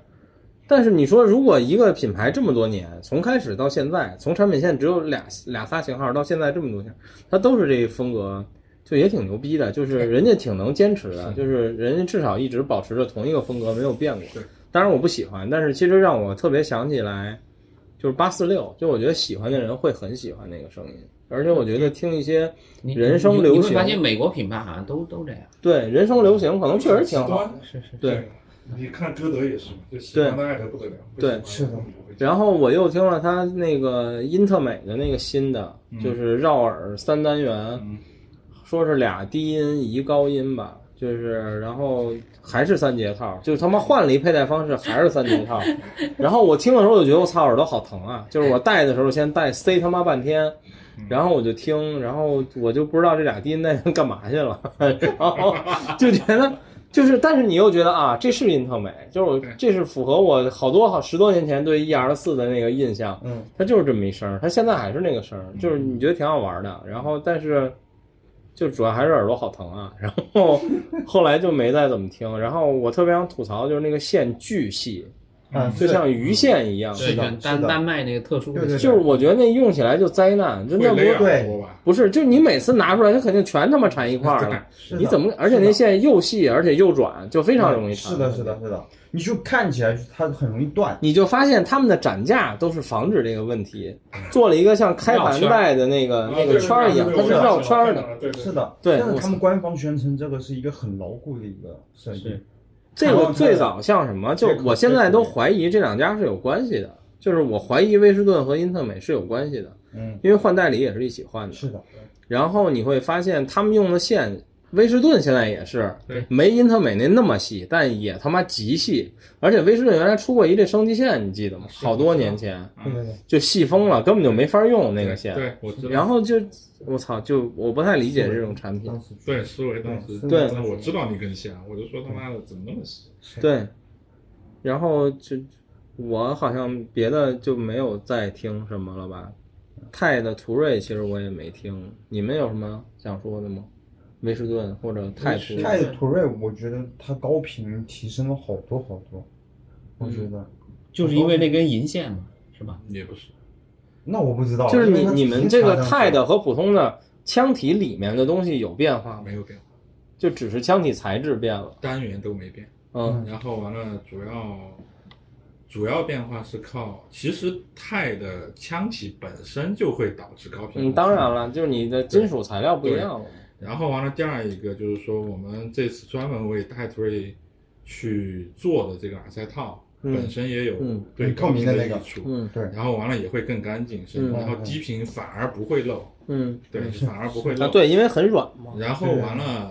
Speaker 1: 但是你说，如果一个品牌这么多年，从开始到现在，从产品线只有俩俩仨型号到现在这么多年，它都是这风格，就也挺牛逼的。就是人家挺能坚持的，就是人家至少一直保持着同一个风格没有变过
Speaker 5: 对。
Speaker 1: 当然我不喜欢，但是其实让我特别想起来，就是八四六，就我觉得喜欢的人会很喜欢那个声音，而且我觉得听一些人声流行
Speaker 3: 你会发现美国品牌好像都都这样。
Speaker 1: 对人声流行可能确实挺好
Speaker 5: 极端。
Speaker 3: 是是，
Speaker 1: 对，
Speaker 5: 你看歌德也是嘛，就喜欢的爱得不得了。
Speaker 1: 对
Speaker 5: 是的
Speaker 1: 然后我又听了他那个英特美的那个新的，就是绕耳三单元，
Speaker 5: 嗯
Speaker 1: 说是俩低音一高音吧，就是然后还是三节套，就他妈换了一佩戴方式，还是三节套。然后我听的时候我就觉得我操耳朵好疼啊，就是我戴的时候先戴塞他妈半天。然后我就听，然后我就不知道这俩低音带干嘛去了，然后就觉得就是，但是你又觉得啊，这是英特美，就是我这是符合我好多好十多年前对 E R 四的那个印象，
Speaker 4: 嗯，
Speaker 1: 它就是这么一声，它现在还是那个声，就是你觉得挺好玩的，然后但是就主要还是耳朵好疼啊，然后 后来就没再怎么听，然后我特别想吐槽就是那个线巨细，
Speaker 4: 嗯，
Speaker 1: 就像鱼线一样，
Speaker 3: 是，
Speaker 4: 的
Speaker 3: 丹
Speaker 4: 是的
Speaker 3: 丹麦那个特殊的
Speaker 4: 对对
Speaker 1: 就是我觉得那用起来就灾难，真的不
Speaker 5: 会勒耳
Speaker 4: 对？
Speaker 1: 不是，就你每次拿出来，它肯定全他妈缠一块儿了。你怎么？而且那线又细，而且又软，就非常容易缠。
Speaker 4: 是的，是的，。是的，你就看起来它很容易断。
Speaker 1: 你就发现他们的展架都是防止这个问题，做了一个像开盘带的那个
Speaker 5: 啊
Speaker 1: 那个圈儿一样，它是绕圈儿的。。
Speaker 4: 是的，
Speaker 1: 对
Speaker 4: 但是他们官方宣称这个是一个很牢固的一个设计。
Speaker 1: 这个最早像什么？就我现在都怀疑这两家是有关系的，就是我怀疑威士顿和英特美是有关系的，
Speaker 4: 嗯，
Speaker 1: 因为换代理也是一起换的。
Speaker 4: 是的，
Speaker 1: 然后你会发现他们用的线，威士顿现在也是
Speaker 5: 对
Speaker 1: 没英特美那那么细，但也他妈极细。而且威士顿原来出过一这升级线，你记得吗？好多年前就细疯了，根本就没法用那个线。
Speaker 5: 对，我知道。
Speaker 1: 然后就我操，就我不太理解这种产品。
Speaker 5: 对思维当时，
Speaker 1: 对
Speaker 5: 那我知道你更线，我就说他妈的怎么那么细？
Speaker 1: 对，然后就我好像别的就没有再听什么了吧。泰的途锐其实我也没听，你们有什么想说的吗？威士顿或者泰途锐？
Speaker 4: 泰的途锐，我觉得它高频提升了好多好多。我觉得，
Speaker 3: 就是因为那根银线嘛，是吧？
Speaker 5: 也不是，
Speaker 4: 那我不知道，
Speaker 1: 就是你你们这个
Speaker 4: 只是插上去
Speaker 1: 钛的和普通的腔体里面的东西有变化吗？
Speaker 5: 没有变化，
Speaker 1: 就只是腔体材质变了。
Speaker 5: 单元都没变。
Speaker 1: 嗯
Speaker 5: 然后完了，主要主要变化是靠，其实钛的腔体本身就会导致高频。
Speaker 1: 嗯，当然了，就是你的金属材料不一样了嘛。
Speaker 5: 然后完了，第二一个就是说，我们这次专门为戴图瑞去做的这个耳塞套，
Speaker 1: 嗯
Speaker 5: 本身也有对高频
Speaker 4: 的那个
Speaker 5: 益处。
Speaker 1: 嗯
Speaker 4: 对，
Speaker 5: 然后完了也会更干净，是
Speaker 1: 嗯
Speaker 5: 然后低频反而不会漏，
Speaker 1: 嗯，
Speaker 5: 对，反而不会漏。
Speaker 1: 啊对，因为很软嘛。
Speaker 5: 然后完了，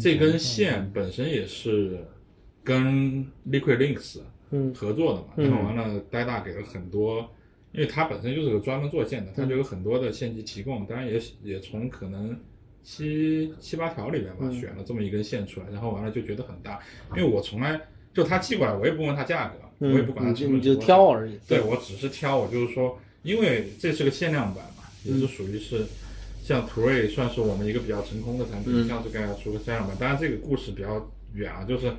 Speaker 5: 这根线本身也是跟 Liquid Links
Speaker 1: 嗯
Speaker 5: 合作的嘛，
Speaker 1: 嗯
Speaker 5: 然后完了，呆大给了很多，因为它本身就是个专门做线的，它就有很多的线级提供，当然也也从可能七七八条里面吧
Speaker 1: 嗯。
Speaker 5: 选了这么一根线出来，然后完了就觉得很大，因为我从来就他寄过来，我也不问他价格，我也不管他
Speaker 1: 嗯，
Speaker 5: 成本
Speaker 1: 你就挑而已。
Speaker 5: 对我只是挑，我就是说，因为这是个限量版嘛，也
Speaker 1: 嗯。
Speaker 5: 是属于是像途锐算是我们一个比较成功的产品，
Speaker 1: 嗯。
Speaker 5: 像是刚才出个限量版，当然这个故事比较远啊，就是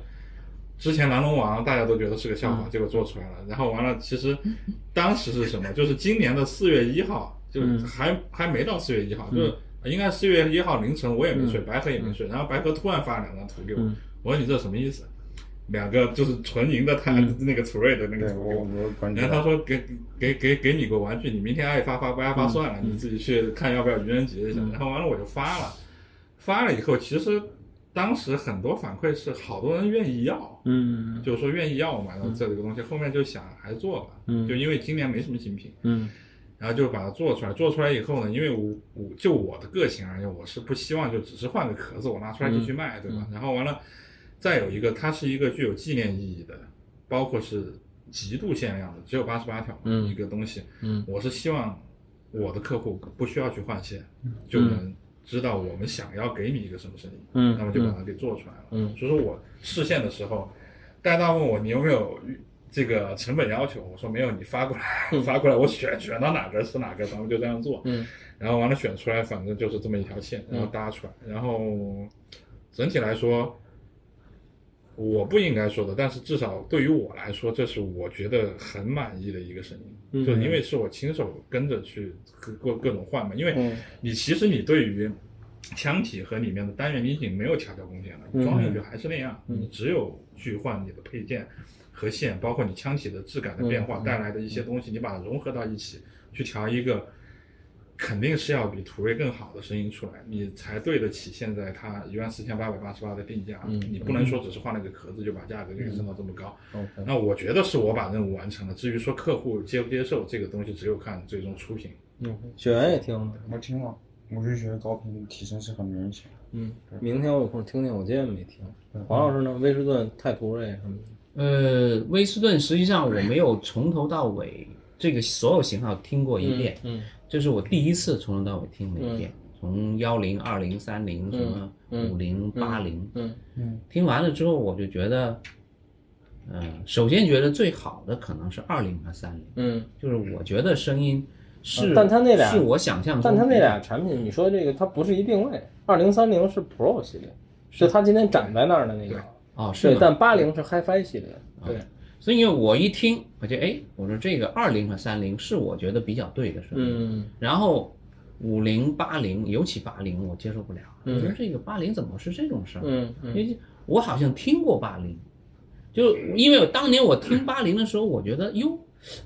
Speaker 5: 之前蓝龙王大家都觉得是个笑话，
Speaker 1: 嗯。
Speaker 5: 结果做出来了，然后完了，其实当时是什么？就是今年的四月一号，就
Speaker 1: 嗯。
Speaker 5: 还、还没到四月一号，就是应该四月一号凌晨我也没睡，白河也没睡，然后白河突然发了两张图给我，
Speaker 1: 嗯
Speaker 5: 我说你这什么意思？两个就是纯银的他、那个途锐的那个
Speaker 4: 对
Speaker 5: 图给我
Speaker 4: 我。关注
Speaker 5: 然后他，说给给给给你个玩具，你明天爱发发不爱发算了，你自己去看要不要愚人节一下。然后完了我就发了，发了以后，其实当时很多反馈是好多人愿意要，
Speaker 1: 嗯
Speaker 5: 就是说愿意要嘛，然后这个东西后面就想还是做吧，
Speaker 1: 嗯
Speaker 5: 就因为今年没什么新品，
Speaker 1: 嗯
Speaker 5: 然后就把它做出来。做出来以后呢，因为我我就我的个性而言，我是不希望就只是换个壳子我拿出来继续卖，对吧？然后完了，再有一个，它是一个具有纪念意义的，包括是极度限量的，只有八十八条
Speaker 1: 嗯
Speaker 5: 一个东西。
Speaker 1: 嗯
Speaker 5: 我是希望我的客户不需要去换线，就能知道我们想要给你一个什么声音，
Speaker 1: 嗯
Speaker 5: 那么就把它给做出来了。
Speaker 1: 嗯
Speaker 5: 所以说我试线的时候，戴大问我你有没有这个成本要求，我说没有，你发过来，发过来我选选到哪个是哪个，咱们就这样做。
Speaker 1: 嗯。
Speaker 5: 然后完了选出来，反正就是这么一条线，然后搭出来，然后整体来说，我不应该说的，但是至少对于我来说，这是我觉得很满意的一个声音，
Speaker 1: 嗯。
Speaker 5: 就因为是我亲手跟着去各各各种换嘛，因为
Speaker 1: 嗯。
Speaker 5: 你其实你对于腔体和里面的单元你已经没有调教空间了，装进去还是那样，你只有去换你的配件和线，包括你腔体的质感的变化带来的一些东西，你把它融合到一起，去调一个。肯定是要比途锐更好的声音出来，你才对得起现在它一万四千八百八十八的定价。你不能说只是换了个壳子就把价格给升到这么高。那我觉得是我把任务完成了。至于说客户接不接受这个东西，只有看最终出品。
Speaker 1: 嗯，雪原也听了，
Speaker 4: 我听了，我就觉得高频提升是很明显。
Speaker 1: 嗯，明天我有空听听，我今天没听。黄老师呢？威士顿、泰途锐什么的，
Speaker 3: 呃，威斯顿实际上我没有从头到尾这个所有型号听过一遍，
Speaker 1: 嗯
Speaker 3: 这是我第一次从头到尾听了一遍，从幺零、二零、三零什么五零、八零，
Speaker 1: 嗯。嗯。
Speaker 3: 听完了之后我就觉得，呃，首先觉得最好的可能是二零和三零，
Speaker 1: 嗯，
Speaker 3: 就是我觉得声音是，
Speaker 1: 啊但它那俩
Speaker 3: 是我想象中，
Speaker 1: 但它那俩产品，你说这个它不是一定位，二零三零是 Pro 系列，是它今天展在那儿的那个，对，
Speaker 3: 哦是吗？
Speaker 1: 但八零是 HiFi 系列，对，
Speaker 3: 所以我一听，我觉得哎，我说这个二零和三零是我觉得比较对的声音，
Speaker 1: 嗯。
Speaker 3: 然后五零、八零，尤其八零我接受不了。
Speaker 1: 嗯。
Speaker 3: 我说这个八零怎么是这种声儿？
Speaker 1: 嗯嗯。
Speaker 3: 因为我好像听过八零，就因为我当年我听八零的时候，我觉得哟，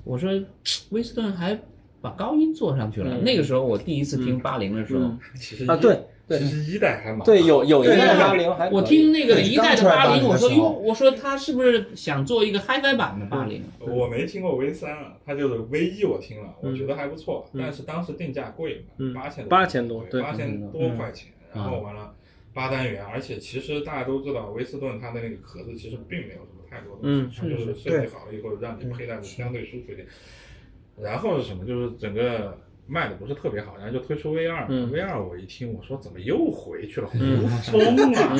Speaker 3: 我说 威斯顿还把高音做上去了。
Speaker 1: 嗯。
Speaker 3: 那个时候我第一次听八零的时候，
Speaker 1: 嗯。
Speaker 5: 其实
Speaker 1: 啊对对
Speaker 5: 其实一代还蛮
Speaker 1: 对，有有一
Speaker 4: 对
Speaker 1: 代八零还
Speaker 3: 我听那个一代的八零
Speaker 4: ，80
Speaker 3: 我说哟，我说他是不是想做一个 HiFi 版的八零？
Speaker 5: 我没听过 V 三啊，它就是 V 一我听了，我
Speaker 1: 嗯
Speaker 5: 觉得还不错，
Speaker 1: 嗯
Speaker 5: 但是当时定价贵
Speaker 1: 嗯
Speaker 5: 嘛，八千
Speaker 1: 8000多对
Speaker 5: 八千多块钱，然后完了八单元，而且其实大家都知道威斯顿它的那个壳子其实并没有什么太多东
Speaker 1: 嗯
Speaker 5: 西，它就是设计好了以后让你佩戴的相对舒服一点。然后是什么？就是整个卖的不是特别好，然后就推出 V 二
Speaker 1: 嗯
Speaker 5: ，V 二我一听我说怎么又回去了，胡疯了。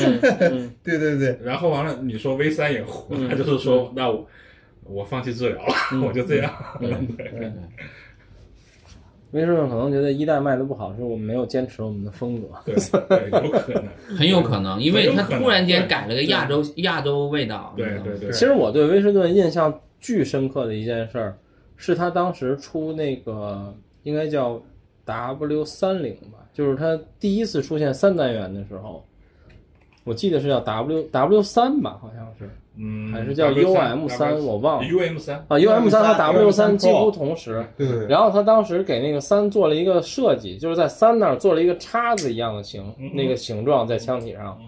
Speaker 1: 嗯
Speaker 4: 对对对，
Speaker 5: 然后完了，你说 V 三也糊，
Speaker 1: 嗯
Speaker 5: 他就是说，那我我放弃治疗了，我就这样。
Speaker 1: 威士顿可能觉得一代卖的不好，是我们没有坚持我们的风格。
Speaker 5: 对对，有可能。
Speaker 3: 很有可能，因为他突然间改了个亚洲亚洲味道。
Speaker 5: 对对对，
Speaker 1: 其实我对威士顿印象巨深刻的一件事儿，是他当时出那个应该叫 W 三零吧，就是它第一次出现三单元的时候，我记得是叫 W W 三吧，好像是
Speaker 5: 嗯，
Speaker 1: 还是叫 UM 三，我忘了
Speaker 5: UM 三，
Speaker 1: 啊，UM 三和 W 三
Speaker 4: UM3
Speaker 1: 几乎同时。
Speaker 4: 对，
Speaker 1: 然后他当时给那个三做了一个设计，就是在三那儿做了一个叉子一样的形，那个形状在枪体上。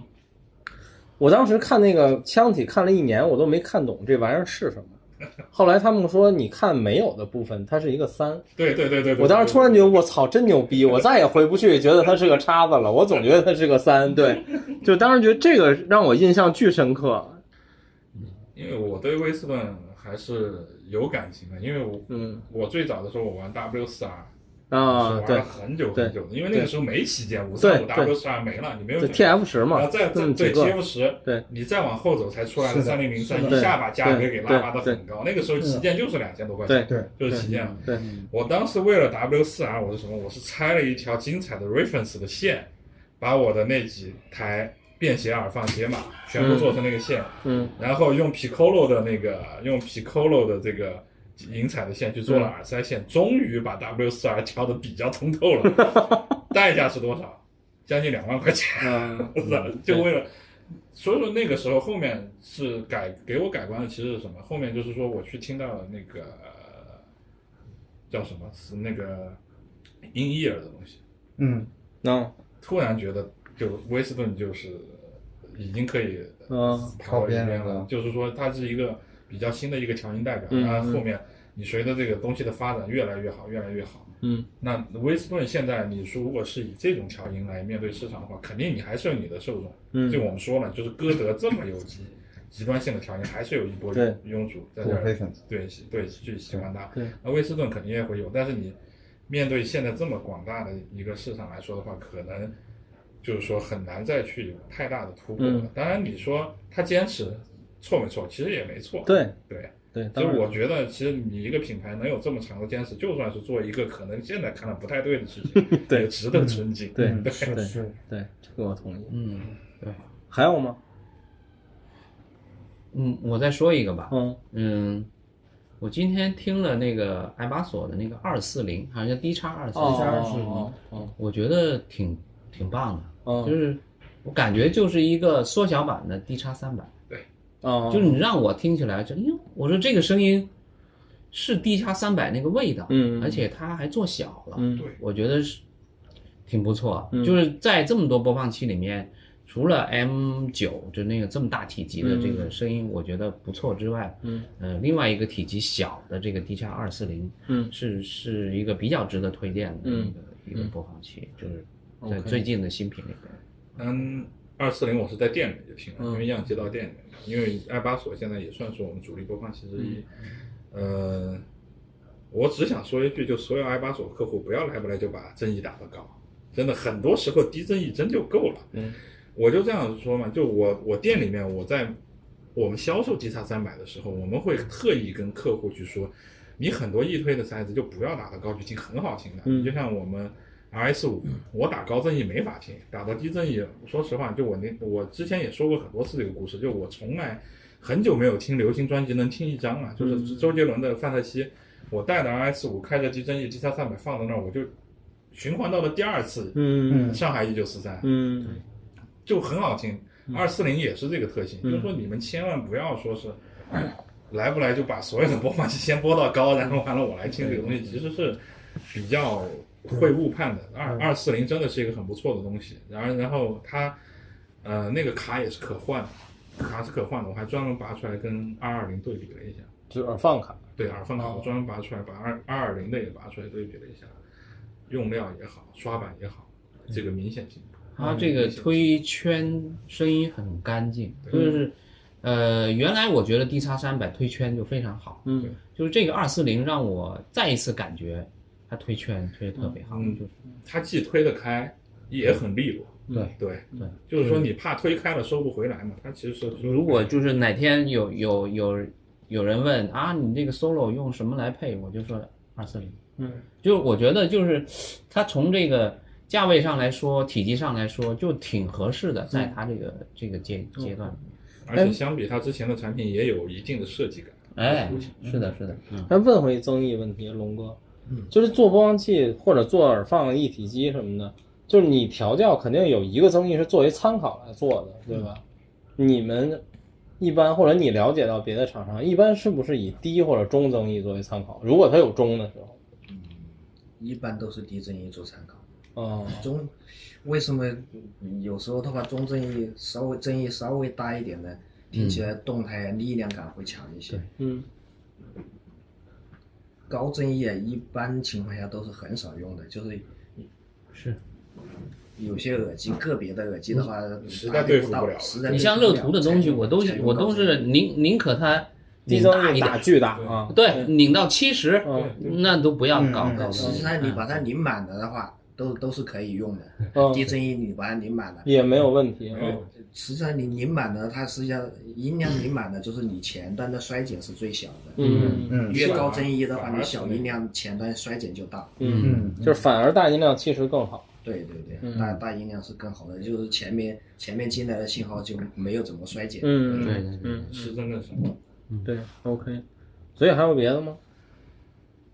Speaker 1: 我当时看那个枪体看了一年，我都没看懂这玩意儿是什么。后来他们说，你看没有的部分，它是一个三。
Speaker 5: 对对对对。对
Speaker 1: 我当时突然觉得，我操，真牛逼！我再也回不去觉得它是个叉子了，我总觉得它是个三。对，就当时觉得这个让我印象巨深刻。
Speaker 5: 因为我对威斯顿还是有感情的，因为我
Speaker 1: 嗯
Speaker 5: 我最早的时候我玩 W 四 R。
Speaker 1: 啊，
Speaker 5: 玩了，很久很久的，因为那个时候没旗舰，五
Speaker 1: 对
Speaker 5: 三五 W 四 R 没了，你没有
Speaker 1: 这
Speaker 5: 选
Speaker 1: TF 十嘛
Speaker 5: 然后，再再对
Speaker 1: 这么几个
Speaker 5: TF 十，
Speaker 1: 对，
Speaker 5: 你再往后走才出来三零零三，一下把价格给拉拔的很高。那个时候旗舰就是两千多块钱，
Speaker 4: 对
Speaker 5: 就是旗舰了。
Speaker 1: 对，
Speaker 5: 我当时为了 W 四 R，我是什么？我是拆了一条精彩的 reference 的线，把我的那几台便携耳放解码全部做成那个线，
Speaker 1: 嗯
Speaker 5: 然后用 Piccolo 的那个用 Piccolo 的这个银彩的线去做了耳塞线，终于把 W 四 R 敲的比较通透了。代价是多少？将近两万块钱，
Speaker 1: 嗯
Speaker 5: 是吧就为了。所以说那个时候后面是改给我改观的，其实是什么？后面就是说我去听到了那个呃叫什么？是那个 in ear 的东西，
Speaker 4: 嗯，
Speaker 1: 能
Speaker 5: 突然觉得就威斯顿就是已经可以
Speaker 1: 嗯
Speaker 5: 跑边
Speaker 4: 了，
Speaker 5: 就是说它是一个比较新的一个强音代表，
Speaker 1: 嗯
Speaker 5: 然后后面你随着这个东西的发展越来越好，越来越好。
Speaker 1: 嗯
Speaker 5: 那威斯顿现在你说如果是以这种调音来面对市场的话，肯定你还是有你的受众。
Speaker 1: 嗯
Speaker 5: 就我们说了，就是歌德这么有极极端性的调音，还是有一波
Speaker 1: 对
Speaker 5: 拥主在这儿
Speaker 4: 我非粉丝，
Speaker 5: 对对去喜欢它。
Speaker 1: 对，
Speaker 5: 那威斯顿肯定也会有，但是你面对现在这么广大的一个市场来说的话，可能就是说很难再去有太大的突破了。
Speaker 1: 嗯
Speaker 5: 当然，你说他坚持错没错？其实也没错。
Speaker 1: 对
Speaker 5: 对，
Speaker 1: 对，
Speaker 5: 就
Speaker 1: 当然
Speaker 5: 我觉得，其实你一个品牌能有这么长的坚持，就算是做一个可能现在看来不太对的事情，
Speaker 1: 对
Speaker 5: 也值得尊敬。
Speaker 1: 对
Speaker 5: 对，
Speaker 4: 是的，
Speaker 1: 对这个我同意。
Speaker 3: 嗯，对，
Speaker 1: 还有吗？
Speaker 3: 嗯，我再说一个吧，
Speaker 1: 嗯
Speaker 3: 嗯，我今天听了那个爱巴索的那个二四零，好像叫 D 叉二四
Speaker 1: 哦
Speaker 3: 零，
Speaker 1: 哦哦
Speaker 3: 我觉得挺挺棒的，
Speaker 1: 哦
Speaker 3: 就是我感觉就是一个缩小版的 D 叉三百，
Speaker 1: 哦，
Speaker 3: 就是你让我听起来就，哎呦，我说这个声音是 D 叉三百那个味道，
Speaker 1: 嗯嗯
Speaker 3: 而且它还做小了，
Speaker 1: 嗯。
Speaker 5: 对
Speaker 3: 我觉得是挺不错，
Speaker 1: 嗯。
Speaker 3: 就是在这么多播放器里面。除了 M 九就那个这么大体积的这个声音，我觉得不错之外，
Speaker 1: 嗯，
Speaker 3: 呃，另外一个体积小的这个 D 叉二四零，
Speaker 1: 嗯。
Speaker 3: 是是一个比较值得推荐的一
Speaker 1: 嗯
Speaker 3: 个、一个播放器，就是在最近的新品里边。
Speaker 5: 嗯，二四零我是在店里就听了，
Speaker 1: 嗯
Speaker 5: 因为样机到店里面，因为爱巴索现在也算是我们主力播放器之一。呃，我只想说一句，就所有爱巴索客户不要来不来就把争议打得高，真的很多时候低争议真就够了。
Speaker 1: 嗯，
Speaker 5: 我就这样说嘛，就我我店里面我在我们销售 D 叉三百的时候，我们会特意跟客户去说，你很多易推的塞子就不要打得高去听，很好听的。
Speaker 1: 嗯
Speaker 5: 就像我们 RS 五，我打高正义没法听，打到低正义，说实话，就我那我之前也说过很多次这个故事，就我从来很久没有听流行专辑能听一张了，就是周杰伦的《范特西》，我带着 RS 五开着低正义 D 叉三百放在那儿，我就循环到了第二次，
Speaker 1: 嗯。
Speaker 5: 上海一九四三，
Speaker 1: 嗯。
Speaker 5: 就很好听。二四零也是这个特性，
Speaker 1: 嗯
Speaker 5: 就是说你们千万不要说是来不来就把所有的播放器先播到高，然后完了我来听这个东西，其实是比较会误判的。二二四零真的是一个很不错的东西，然后然后它呃那个卡也是可换的，卡是可换的，我还专门拔出来跟二二零对比了一下。
Speaker 1: 就是耳放卡。
Speaker 5: 对耳放卡，
Speaker 1: 哦
Speaker 5: 我专门拔出来，把二二二零的也拔出来对比了一下，用料也好，刷板也好，这个明显进步。
Speaker 3: 它这个推圈声音很干净，就是呃，原来我觉得 D 叉三百推圈就非常好，
Speaker 1: 嗯
Speaker 3: 就是这个二四零让我再一次感觉它推券推的特别好，
Speaker 5: 嗯
Speaker 3: 就是
Speaker 5: 他既推得开，也很利落。
Speaker 3: 对。
Speaker 5: 对
Speaker 3: 对，
Speaker 5: 就是说你怕推开了收不回来嘛，他其实是
Speaker 3: 如果就是哪天有有有有人问啊，你这个 solo 用什么来配，我就说二四零。
Speaker 1: 嗯，
Speaker 3: 就我觉得就是它从这个价位上来说，体积上来说，就挺合适的，在它这个、这个阶阶段里面。
Speaker 5: 而且相比它之前的产品也有一定的设计感。
Speaker 3: 哎，是的，是的，嗯，
Speaker 1: 咱问回争议问题，龙哥，就是做播放器或者做耳放一体机什么的，就是你调教肯定有一个增益是作为参考来做的，对吧？你们一般或者你了解到别的厂商，一般是不是以低或者中增益作为参考？如果它有中的时候，嗯
Speaker 2: 一般都是低增益做参考。
Speaker 1: 哦，
Speaker 2: 中为什么有时候的话中正义稍微增益稍微大一点的，听起来动态力量感会强一些。
Speaker 1: 嗯
Speaker 2: 高正义啊，一般情况下都是很少用的，就是
Speaker 3: 是。
Speaker 2: 有些耳机个别的耳机的话，
Speaker 5: 实在对付不了
Speaker 2: 实在
Speaker 3: 你像乐图的东西，我都我都是宁宁可它拧
Speaker 1: 低增
Speaker 3: 大一点，
Speaker 1: 益打巨大啊，
Speaker 3: 对，拧到七十，
Speaker 1: 嗯。
Speaker 3: 那都不要搞
Speaker 4: 嗯
Speaker 3: 搞
Speaker 2: 实际上你把它拧满了的话，都都是可以用的。
Speaker 1: 嗯。
Speaker 2: 低增益你把它拧满了，
Speaker 1: 也没有问题，
Speaker 2: 实际上你拧满了，它实际上音量拧满了，就是你前端的衰减是最小的。
Speaker 1: 嗯。
Speaker 4: 嗯。
Speaker 2: 越高增益的话，你小音量前端衰减就大。
Speaker 1: 嗯，
Speaker 4: 嗯，
Speaker 1: 就是反而大音量其实更好，
Speaker 2: 对对对，
Speaker 1: 嗯。
Speaker 2: 大大音量是更好的，就是前面前面进来的信号就没有怎么衰减。
Speaker 1: 嗯。
Speaker 3: 对对对，
Speaker 1: 嗯。
Speaker 5: 是真的是。
Speaker 1: 对，OK，所以还有别的吗？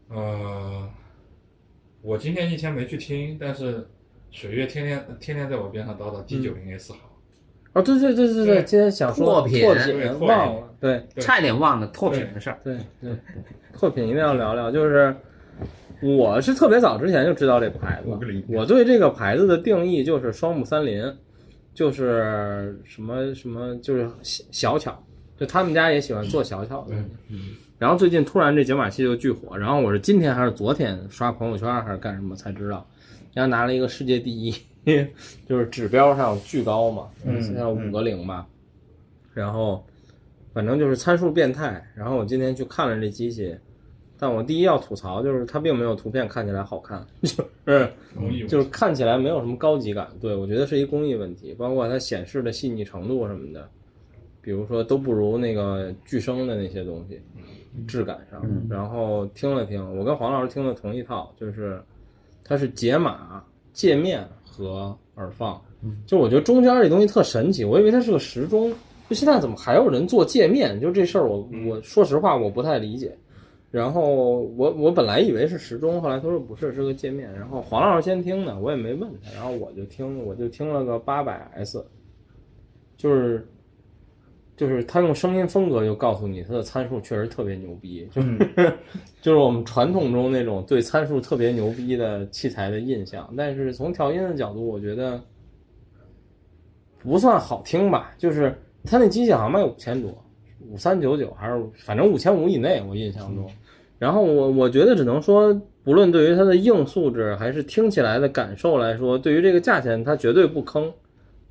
Speaker 5: 呃，我今天一天没去听，但是水月天天天天在我边上叨叨 D 九零 S 好。
Speaker 1: 哦，对对对对对，今天想说
Speaker 3: 拓品
Speaker 1: 拓
Speaker 5: 品
Speaker 1: 忘了，对
Speaker 5: 对
Speaker 3: 差一点忘了拓品的事儿。
Speaker 1: 对对，拓品一定要聊聊。就是我是特别早之前就知道这牌子我对这个牌子的定义就是双木三林，就是什么什么就是小小巧，就他们家也喜欢做小巧的。然后最近突然这解码器就巨火，然后我是今天还是昨天刷朋友圈还是干什么才知道，人家拿了一个世界第一，就是指标上巨高嘛，
Speaker 4: 嗯
Speaker 1: 像五个零吧，然后反正就是参数变态。然后我今天去看了这机器，但我第一要吐槽就是它并没有图片看起来好看，就是就是看起来没有什么高级感。对我觉得是一工艺问题，包括它显示的细腻程度什么的，比如说都不如那个巨声的那些东西，质感上。然后听了听，我跟黄老师听的同一套，就是它是解码、界面和耳放。就我觉得中间这东西特神奇，我以为它是个时钟，就现在怎么还有人做界面？就这事儿，我我说实话我不太理解。然后我我本来以为是时钟，后来他说不是，是个界面。然后黄老师先听的，我也没问他，然后我就听，我就听了个八百 S，就是就是他用声音风格就告诉你他的参数确实特别牛逼，就是、就是我们传统中那种对参数特别牛逼的器材的印象。但是从调音的角度，我觉得不算好听吧，就是他那机器好像卖五千多，五三九九还是反正五千五以内，我印象中。然后我我觉得只能说，不论对于它的硬素质还是听起来的感受来说，对于这个价钱它绝对不坑，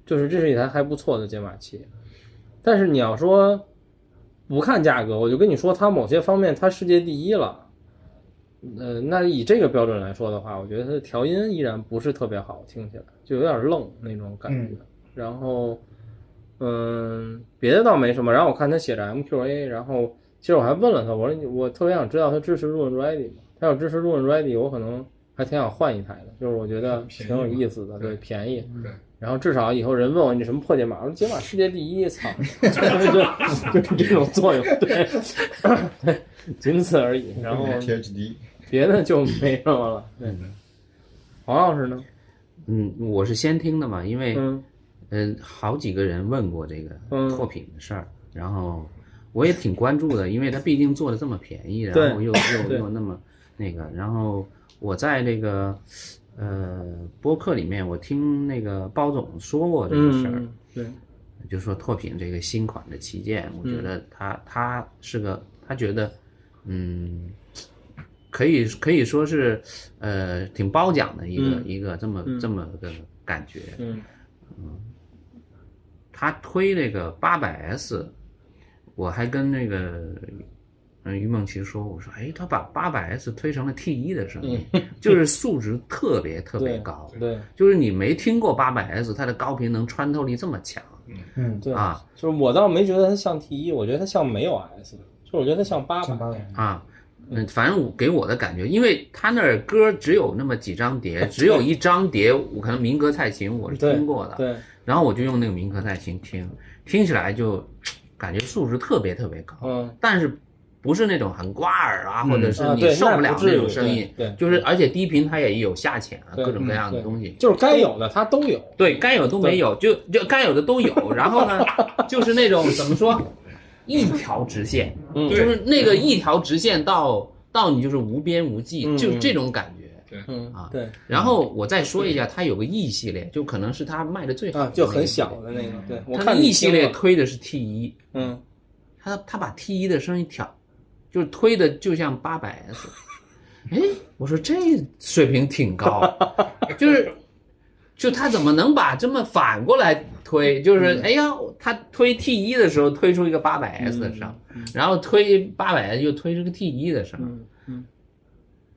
Speaker 1: 就是这是一台还不错的解码器。但是你要说不看价格，我就跟你说它某些方面它世界第一了。呃，那以这个标准来说的话，我觉得它的调音依然不是特别好，听起来就有点愣那种感觉。然后，嗯，别的倒没什么。然后我看他写着 MQA，然后其实我还问了他，我说我特别想知道他支持 Roon Ready 吗？他要支持 Roon Ready，我可能还挺想换一台的，就是我觉得挺有意思的，对，便宜。
Speaker 5: 对。
Speaker 1: 然后至少以后人问我你什么破解码，我说解码世界第一，操，就就这种作用，对，对，仅此而已。然后
Speaker 4: THD
Speaker 1: 别的就没什么了。对，黄老师呢？
Speaker 3: 嗯，我是先听的嘛，因为
Speaker 1: 嗯
Speaker 3: 嗯，好几个人问过这个
Speaker 1: 嗯
Speaker 3: 拓品的事儿，然后我也挺关注的，因为它毕竟做的这么便宜，然后又又又那么那个，然后我在这个呃播客里面，我听那个包总说过这个事儿，
Speaker 1: 嗯，对，
Speaker 3: 就说拓品这个新款的旗舰，我觉得他他是个，他觉得嗯。可以可以说是，呃，挺褒奖的一个、
Speaker 1: 嗯
Speaker 3: 一个这么、
Speaker 1: 嗯
Speaker 3: 这么个感觉。
Speaker 1: 嗯
Speaker 3: 他推那个八百 S，我还跟那个嗯于梦琪说，我说哎，他把八百 S 推成了 T 一的声音，就是素质特别特别高，
Speaker 1: 对
Speaker 3: 就是你没听过八百 S，它的高频能穿透力这么强
Speaker 4: 嗯，
Speaker 1: 对
Speaker 3: 啊
Speaker 1: 就是我倒没觉得它像 T 一，我觉得它像没有 S，就是我觉得它像八百。
Speaker 4: 像八百，
Speaker 3: 啊。嗯，反正我给我的感觉，因为他那儿歌只有那么几张碟，只有一张碟，我可能民歌蔡琴我是听过的，
Speaker 1: 对，
Speaker 3: 然后我就用那个民歌蔡琴听，听起来就感觉素质特别特别高，
Speaker 1: 嗯，
Speaker 3: 但是不是那种很刮耳啊，或者是你受不了那种声音，
Speaker 1: 对对
Speaker 3: 就是而且低频它也有下潜啊，各种各样的东西，
Speaker 1: 就是该有的它都有。
Speaker 3: 对该有都没有，就就该有的都有，然后呢，就是那种怎么说，一条直线，
Speaker 1: 嗯
Speaker 3: 就是那个一条直线到到你就是无边无际，
Speaker 1: 嗯
Speaker 3: 就这种感觉。
Speaker 1: 嗯
Speaker 3: 啊
Speaker 1: 对
Speaker 3: 然后我再说一下，它有个 E 系列，就可能是它卖的最好
Speaker 1: 啊，就很小的那个，对
Speaker 3: 它 E 系列推的是 T 一，
Speaker 1: 嗯，
Speaker 3: 它它把 T 一的声音调，就是推的就像八百 S，哎，我说这水平挺高，就是就他怎么能把这么反过来推？就是
Speaker 1: 嗯
Speaker 3: 哎呀，他推 T 一的时候推出一个八百 S 的声，然后推八百 S 又推出个 T 一的声，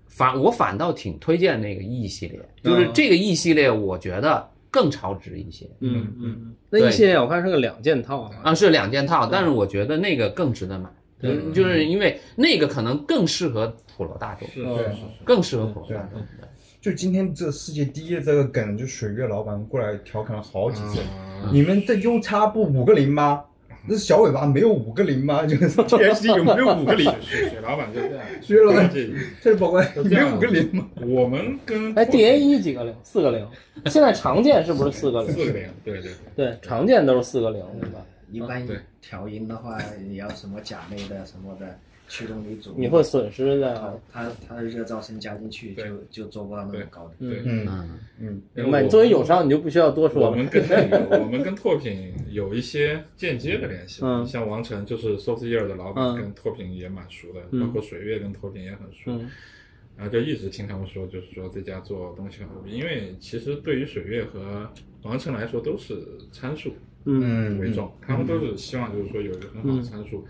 Speaker 3: 反我反倒挺推荐那个 E 系列，就是这个 E 系列，我觉得更超值一些。
Speaker 1: 嗯嗯，那
Speaker 3: 对
Speaker 1: 一系列我看是个两件套啊，
Speaker 3: 啊，是两件套，但是我觉得那个更值得买，
Speaker 1: 对
Speaker 3: 就是因为那个可能更适合普罗大众，
Speaker 1: 嗯
Speaker 5: 是是是
Speaker 3: 更适合普罗大众。
Speaker 4: 就今天这世界第一的这个梗，就水月老板过来调侃了好几次。
Speaker 5: 啊
Speaker 4: 你们这 U 叉不五个零吗？那小尾巴没有五个零吗？就是 THD 有没有五个零？
Speaker 5: 水水老板就这样，
Speaker 4: 水月老板，
Speaker 5: 这
Speaker 4: 这是宝贵，
Speaker 5: 就这样
Speaker 4: 没有五个零吗？
Speaker 5: 我们跟
Speaker 1: 哎，D A 一几个零？四个零。现在常见是不是四个零？
Speaker 5: 四个零，对对对，
Speaker 1: 对，常见都是四个零，对吧？
Speaker 2: 一般
Speaker 5: 对
Speaker 2: 调音的话，你要什么甲类的什么的驱动力组，
Speaker 1: 你会损失
Speaker 2: 它
Speaker 1: 的。
Speaker 2: 它它的热噪声加进去就
Speaker 5: 对。
Speaker 2: 就做不到那么高的。
Speaker 5: 对。
Speaker 1: 嗯，
Speaker 4: 嗯
Speaker 3: 嗯，
Speaker 4: 嗯，
Speaker 1: 明白。你作为友商，你就不需要多说了。
Speaker 5: 我们。跟那个我们跟拓品有一些间接的联系，
Speaker 1: 嗯。
Speaker 5: 像王晨就是 Source Ear 的老板，
Speaker 1: 嗯。
Speaker 5: 跟拓品也蛮熟的，
Speaker 1: 嗯。
Speaker 5: 包括水月跟拓品也很熟，
Speaker 1: 嗯。
Speaker 5: 然后就一直听他们说，就是说这家做东西很牛逼，因为其实对于水月和王成来说都是参数，
Speaker 1: 嗯
Speaker 5: 为重，他们都是希望就是说有一个很好的参数，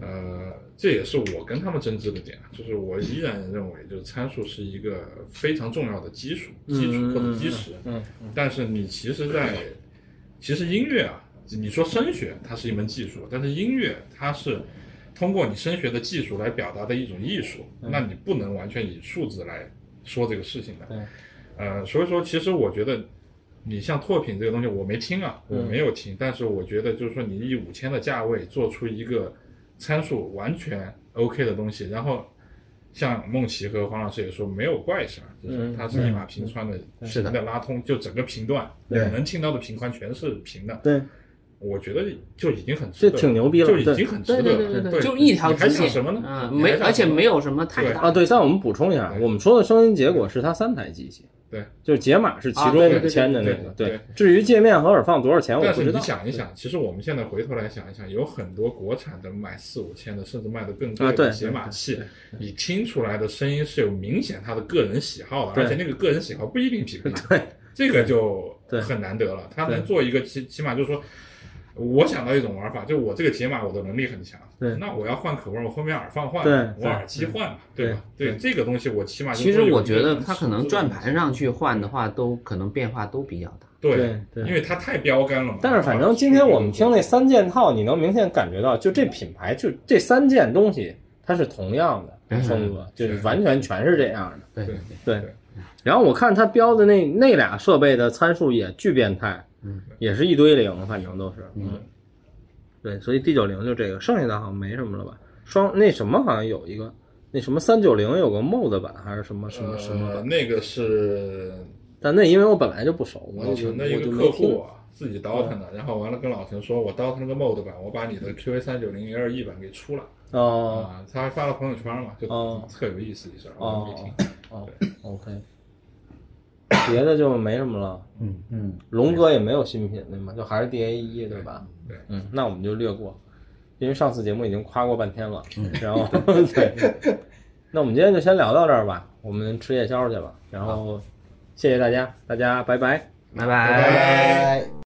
Speaker 5: 呃，这也是我跟他们争执的点，就是我依然认为就是参数是一个非常重要的基础、基础或者基石，
Speaker 1: 嗯，
Speaker 5: 但是你其实在，其实音乐啊，你说声学它是一门技术，但是音乐它是通过你声学的技术来表达的一种艺术，那你不能完全以数字来说这个事情的。
Speaker 1: 对，
Speaker 5: 呃，所以说其实我觉得，你像拓品这个东西，我没听啊，我没有听，但是我觉得就是说你以五千的价位做出一个参数完全 OK 的东西，然后。像梦琪和黄老师也说，没有怪声，就是它是一码平川的，
Speaker 3: 是的
Speaker 5: 平的拉通，就整个频段，你
Speaker 4: 对
Speaker 5: 能听到的频宽全是平的。
Speaker 1: 对，
Speaker 5: 我觉得就已经很值得
Speaker 1: 这挺牛逼了
Speaker 5: 就已经很值
Speaker 3: 对
Speaker 5: 得了。
Speaker 3: 对对对，就一条
Speaker 5: 你还
Speaker 3: 直线
Speaker 5: 想什么呢？
Speaker 3: 啊，没，而且没有什么太大
Speaker 1: 啊，对，但我们补充一下，我们说的声音结果是它三台机器，
Speaker 5: 对，
Speaker 1: 就是解码是其中
Speaker 3: 啊对对对
Speaker 1: 五千的那个，
Speaker 5: 对对
Speaker 1: 至于界面和耳放多少钱，我
Speaker 5: 但是
Speaker 1: 不知道。
Speaker 5: 你想一想，其实我们现在回头来想一想，有很多国产的卖四五千的，甚至卖的更贵的解码器，你听出来的声音是有明显他的个人喜好的，而且那个个人喜好不一定匹配。
Speaker 1: 对，
Speaker 5: 这个就
Speaker 1: 对
Speaker 5: 很难得了。他能做一个起起码就是说，我想到一种玩法，就我这个解码我的能力很强，
Speaker 1: 对。
Speaker 5: 那我要换口味，我后面耳放换，
Speaker 1: 对。
Speaker 5: 我耳机换嘛，对。吧？
Speaker 1: 对。
Speaker 5: 对这个东西我起码就
Speaker 3: 其实我觉得它可能转盘上去换的话，都可能变化都比较大。
Speaker 5: 对
Speaker 1: 对对。
Speaker 5: 因为它太标杆了嘛。
Speaker 1: 但是反正今天我们听那三件套，你能明显感觉到，就这品牌就这三件东西，它是同样的
Speaker 3: 嗯
Speaker 1: 风格，就是完全全是这样的。
Speaker 3: 对
Speaker 5: 对。
Speaker 1: 对，然后我看它标的那那俩设备的参数也巨变态，
Speaker 3: 嗯，
Speaker 1: 也是一堆零，反正都是，
Speaker 3: 嗯，
Speaker 1: 对，所以 D 九零就这个，剩下的好像没什么了吧？双那什么好像有一个，那什么三九零有个 MOD 版还是什么什么什么版，
Speaker 5: 呃那个是
Speaker 1: 但那因为我本来就不熟，我
Speaker 5: 老
Speaker 1: 就
Speaker 5: 陈的一个客户。啊，自己倒腾的，然后完了跟老陈说，我倒腾了个 MOD 版，我把你的 QA 三九零 LE 版给出了。
Speaker 1: 哦。
Speaker 5: 啊，他还发了朋友圈嘛，就
Speaker 1: 哦。
Speaker 5: 特有意思一事儿，我
Speaker 1: 哦
Speaker 5: 没听。
Speaker 1: 哦，OK，别的就没什么了。
Speaker 3: 嗯
Speaker 4: 嗯，
Speaker 1: 龙哥也没有新品对吗？就还是 DA 一对吧？
Speaker 5: 对，
Speaker 1: 嗯，那我们就略过，因为上次节目已经夸过半天了。然后对 那我们今天就先聊到这儿吧，我们吃夜宵去了。然后谢谢大家，大家拜拜。
Speaker 3: 拜
Speaker 5: 拜拜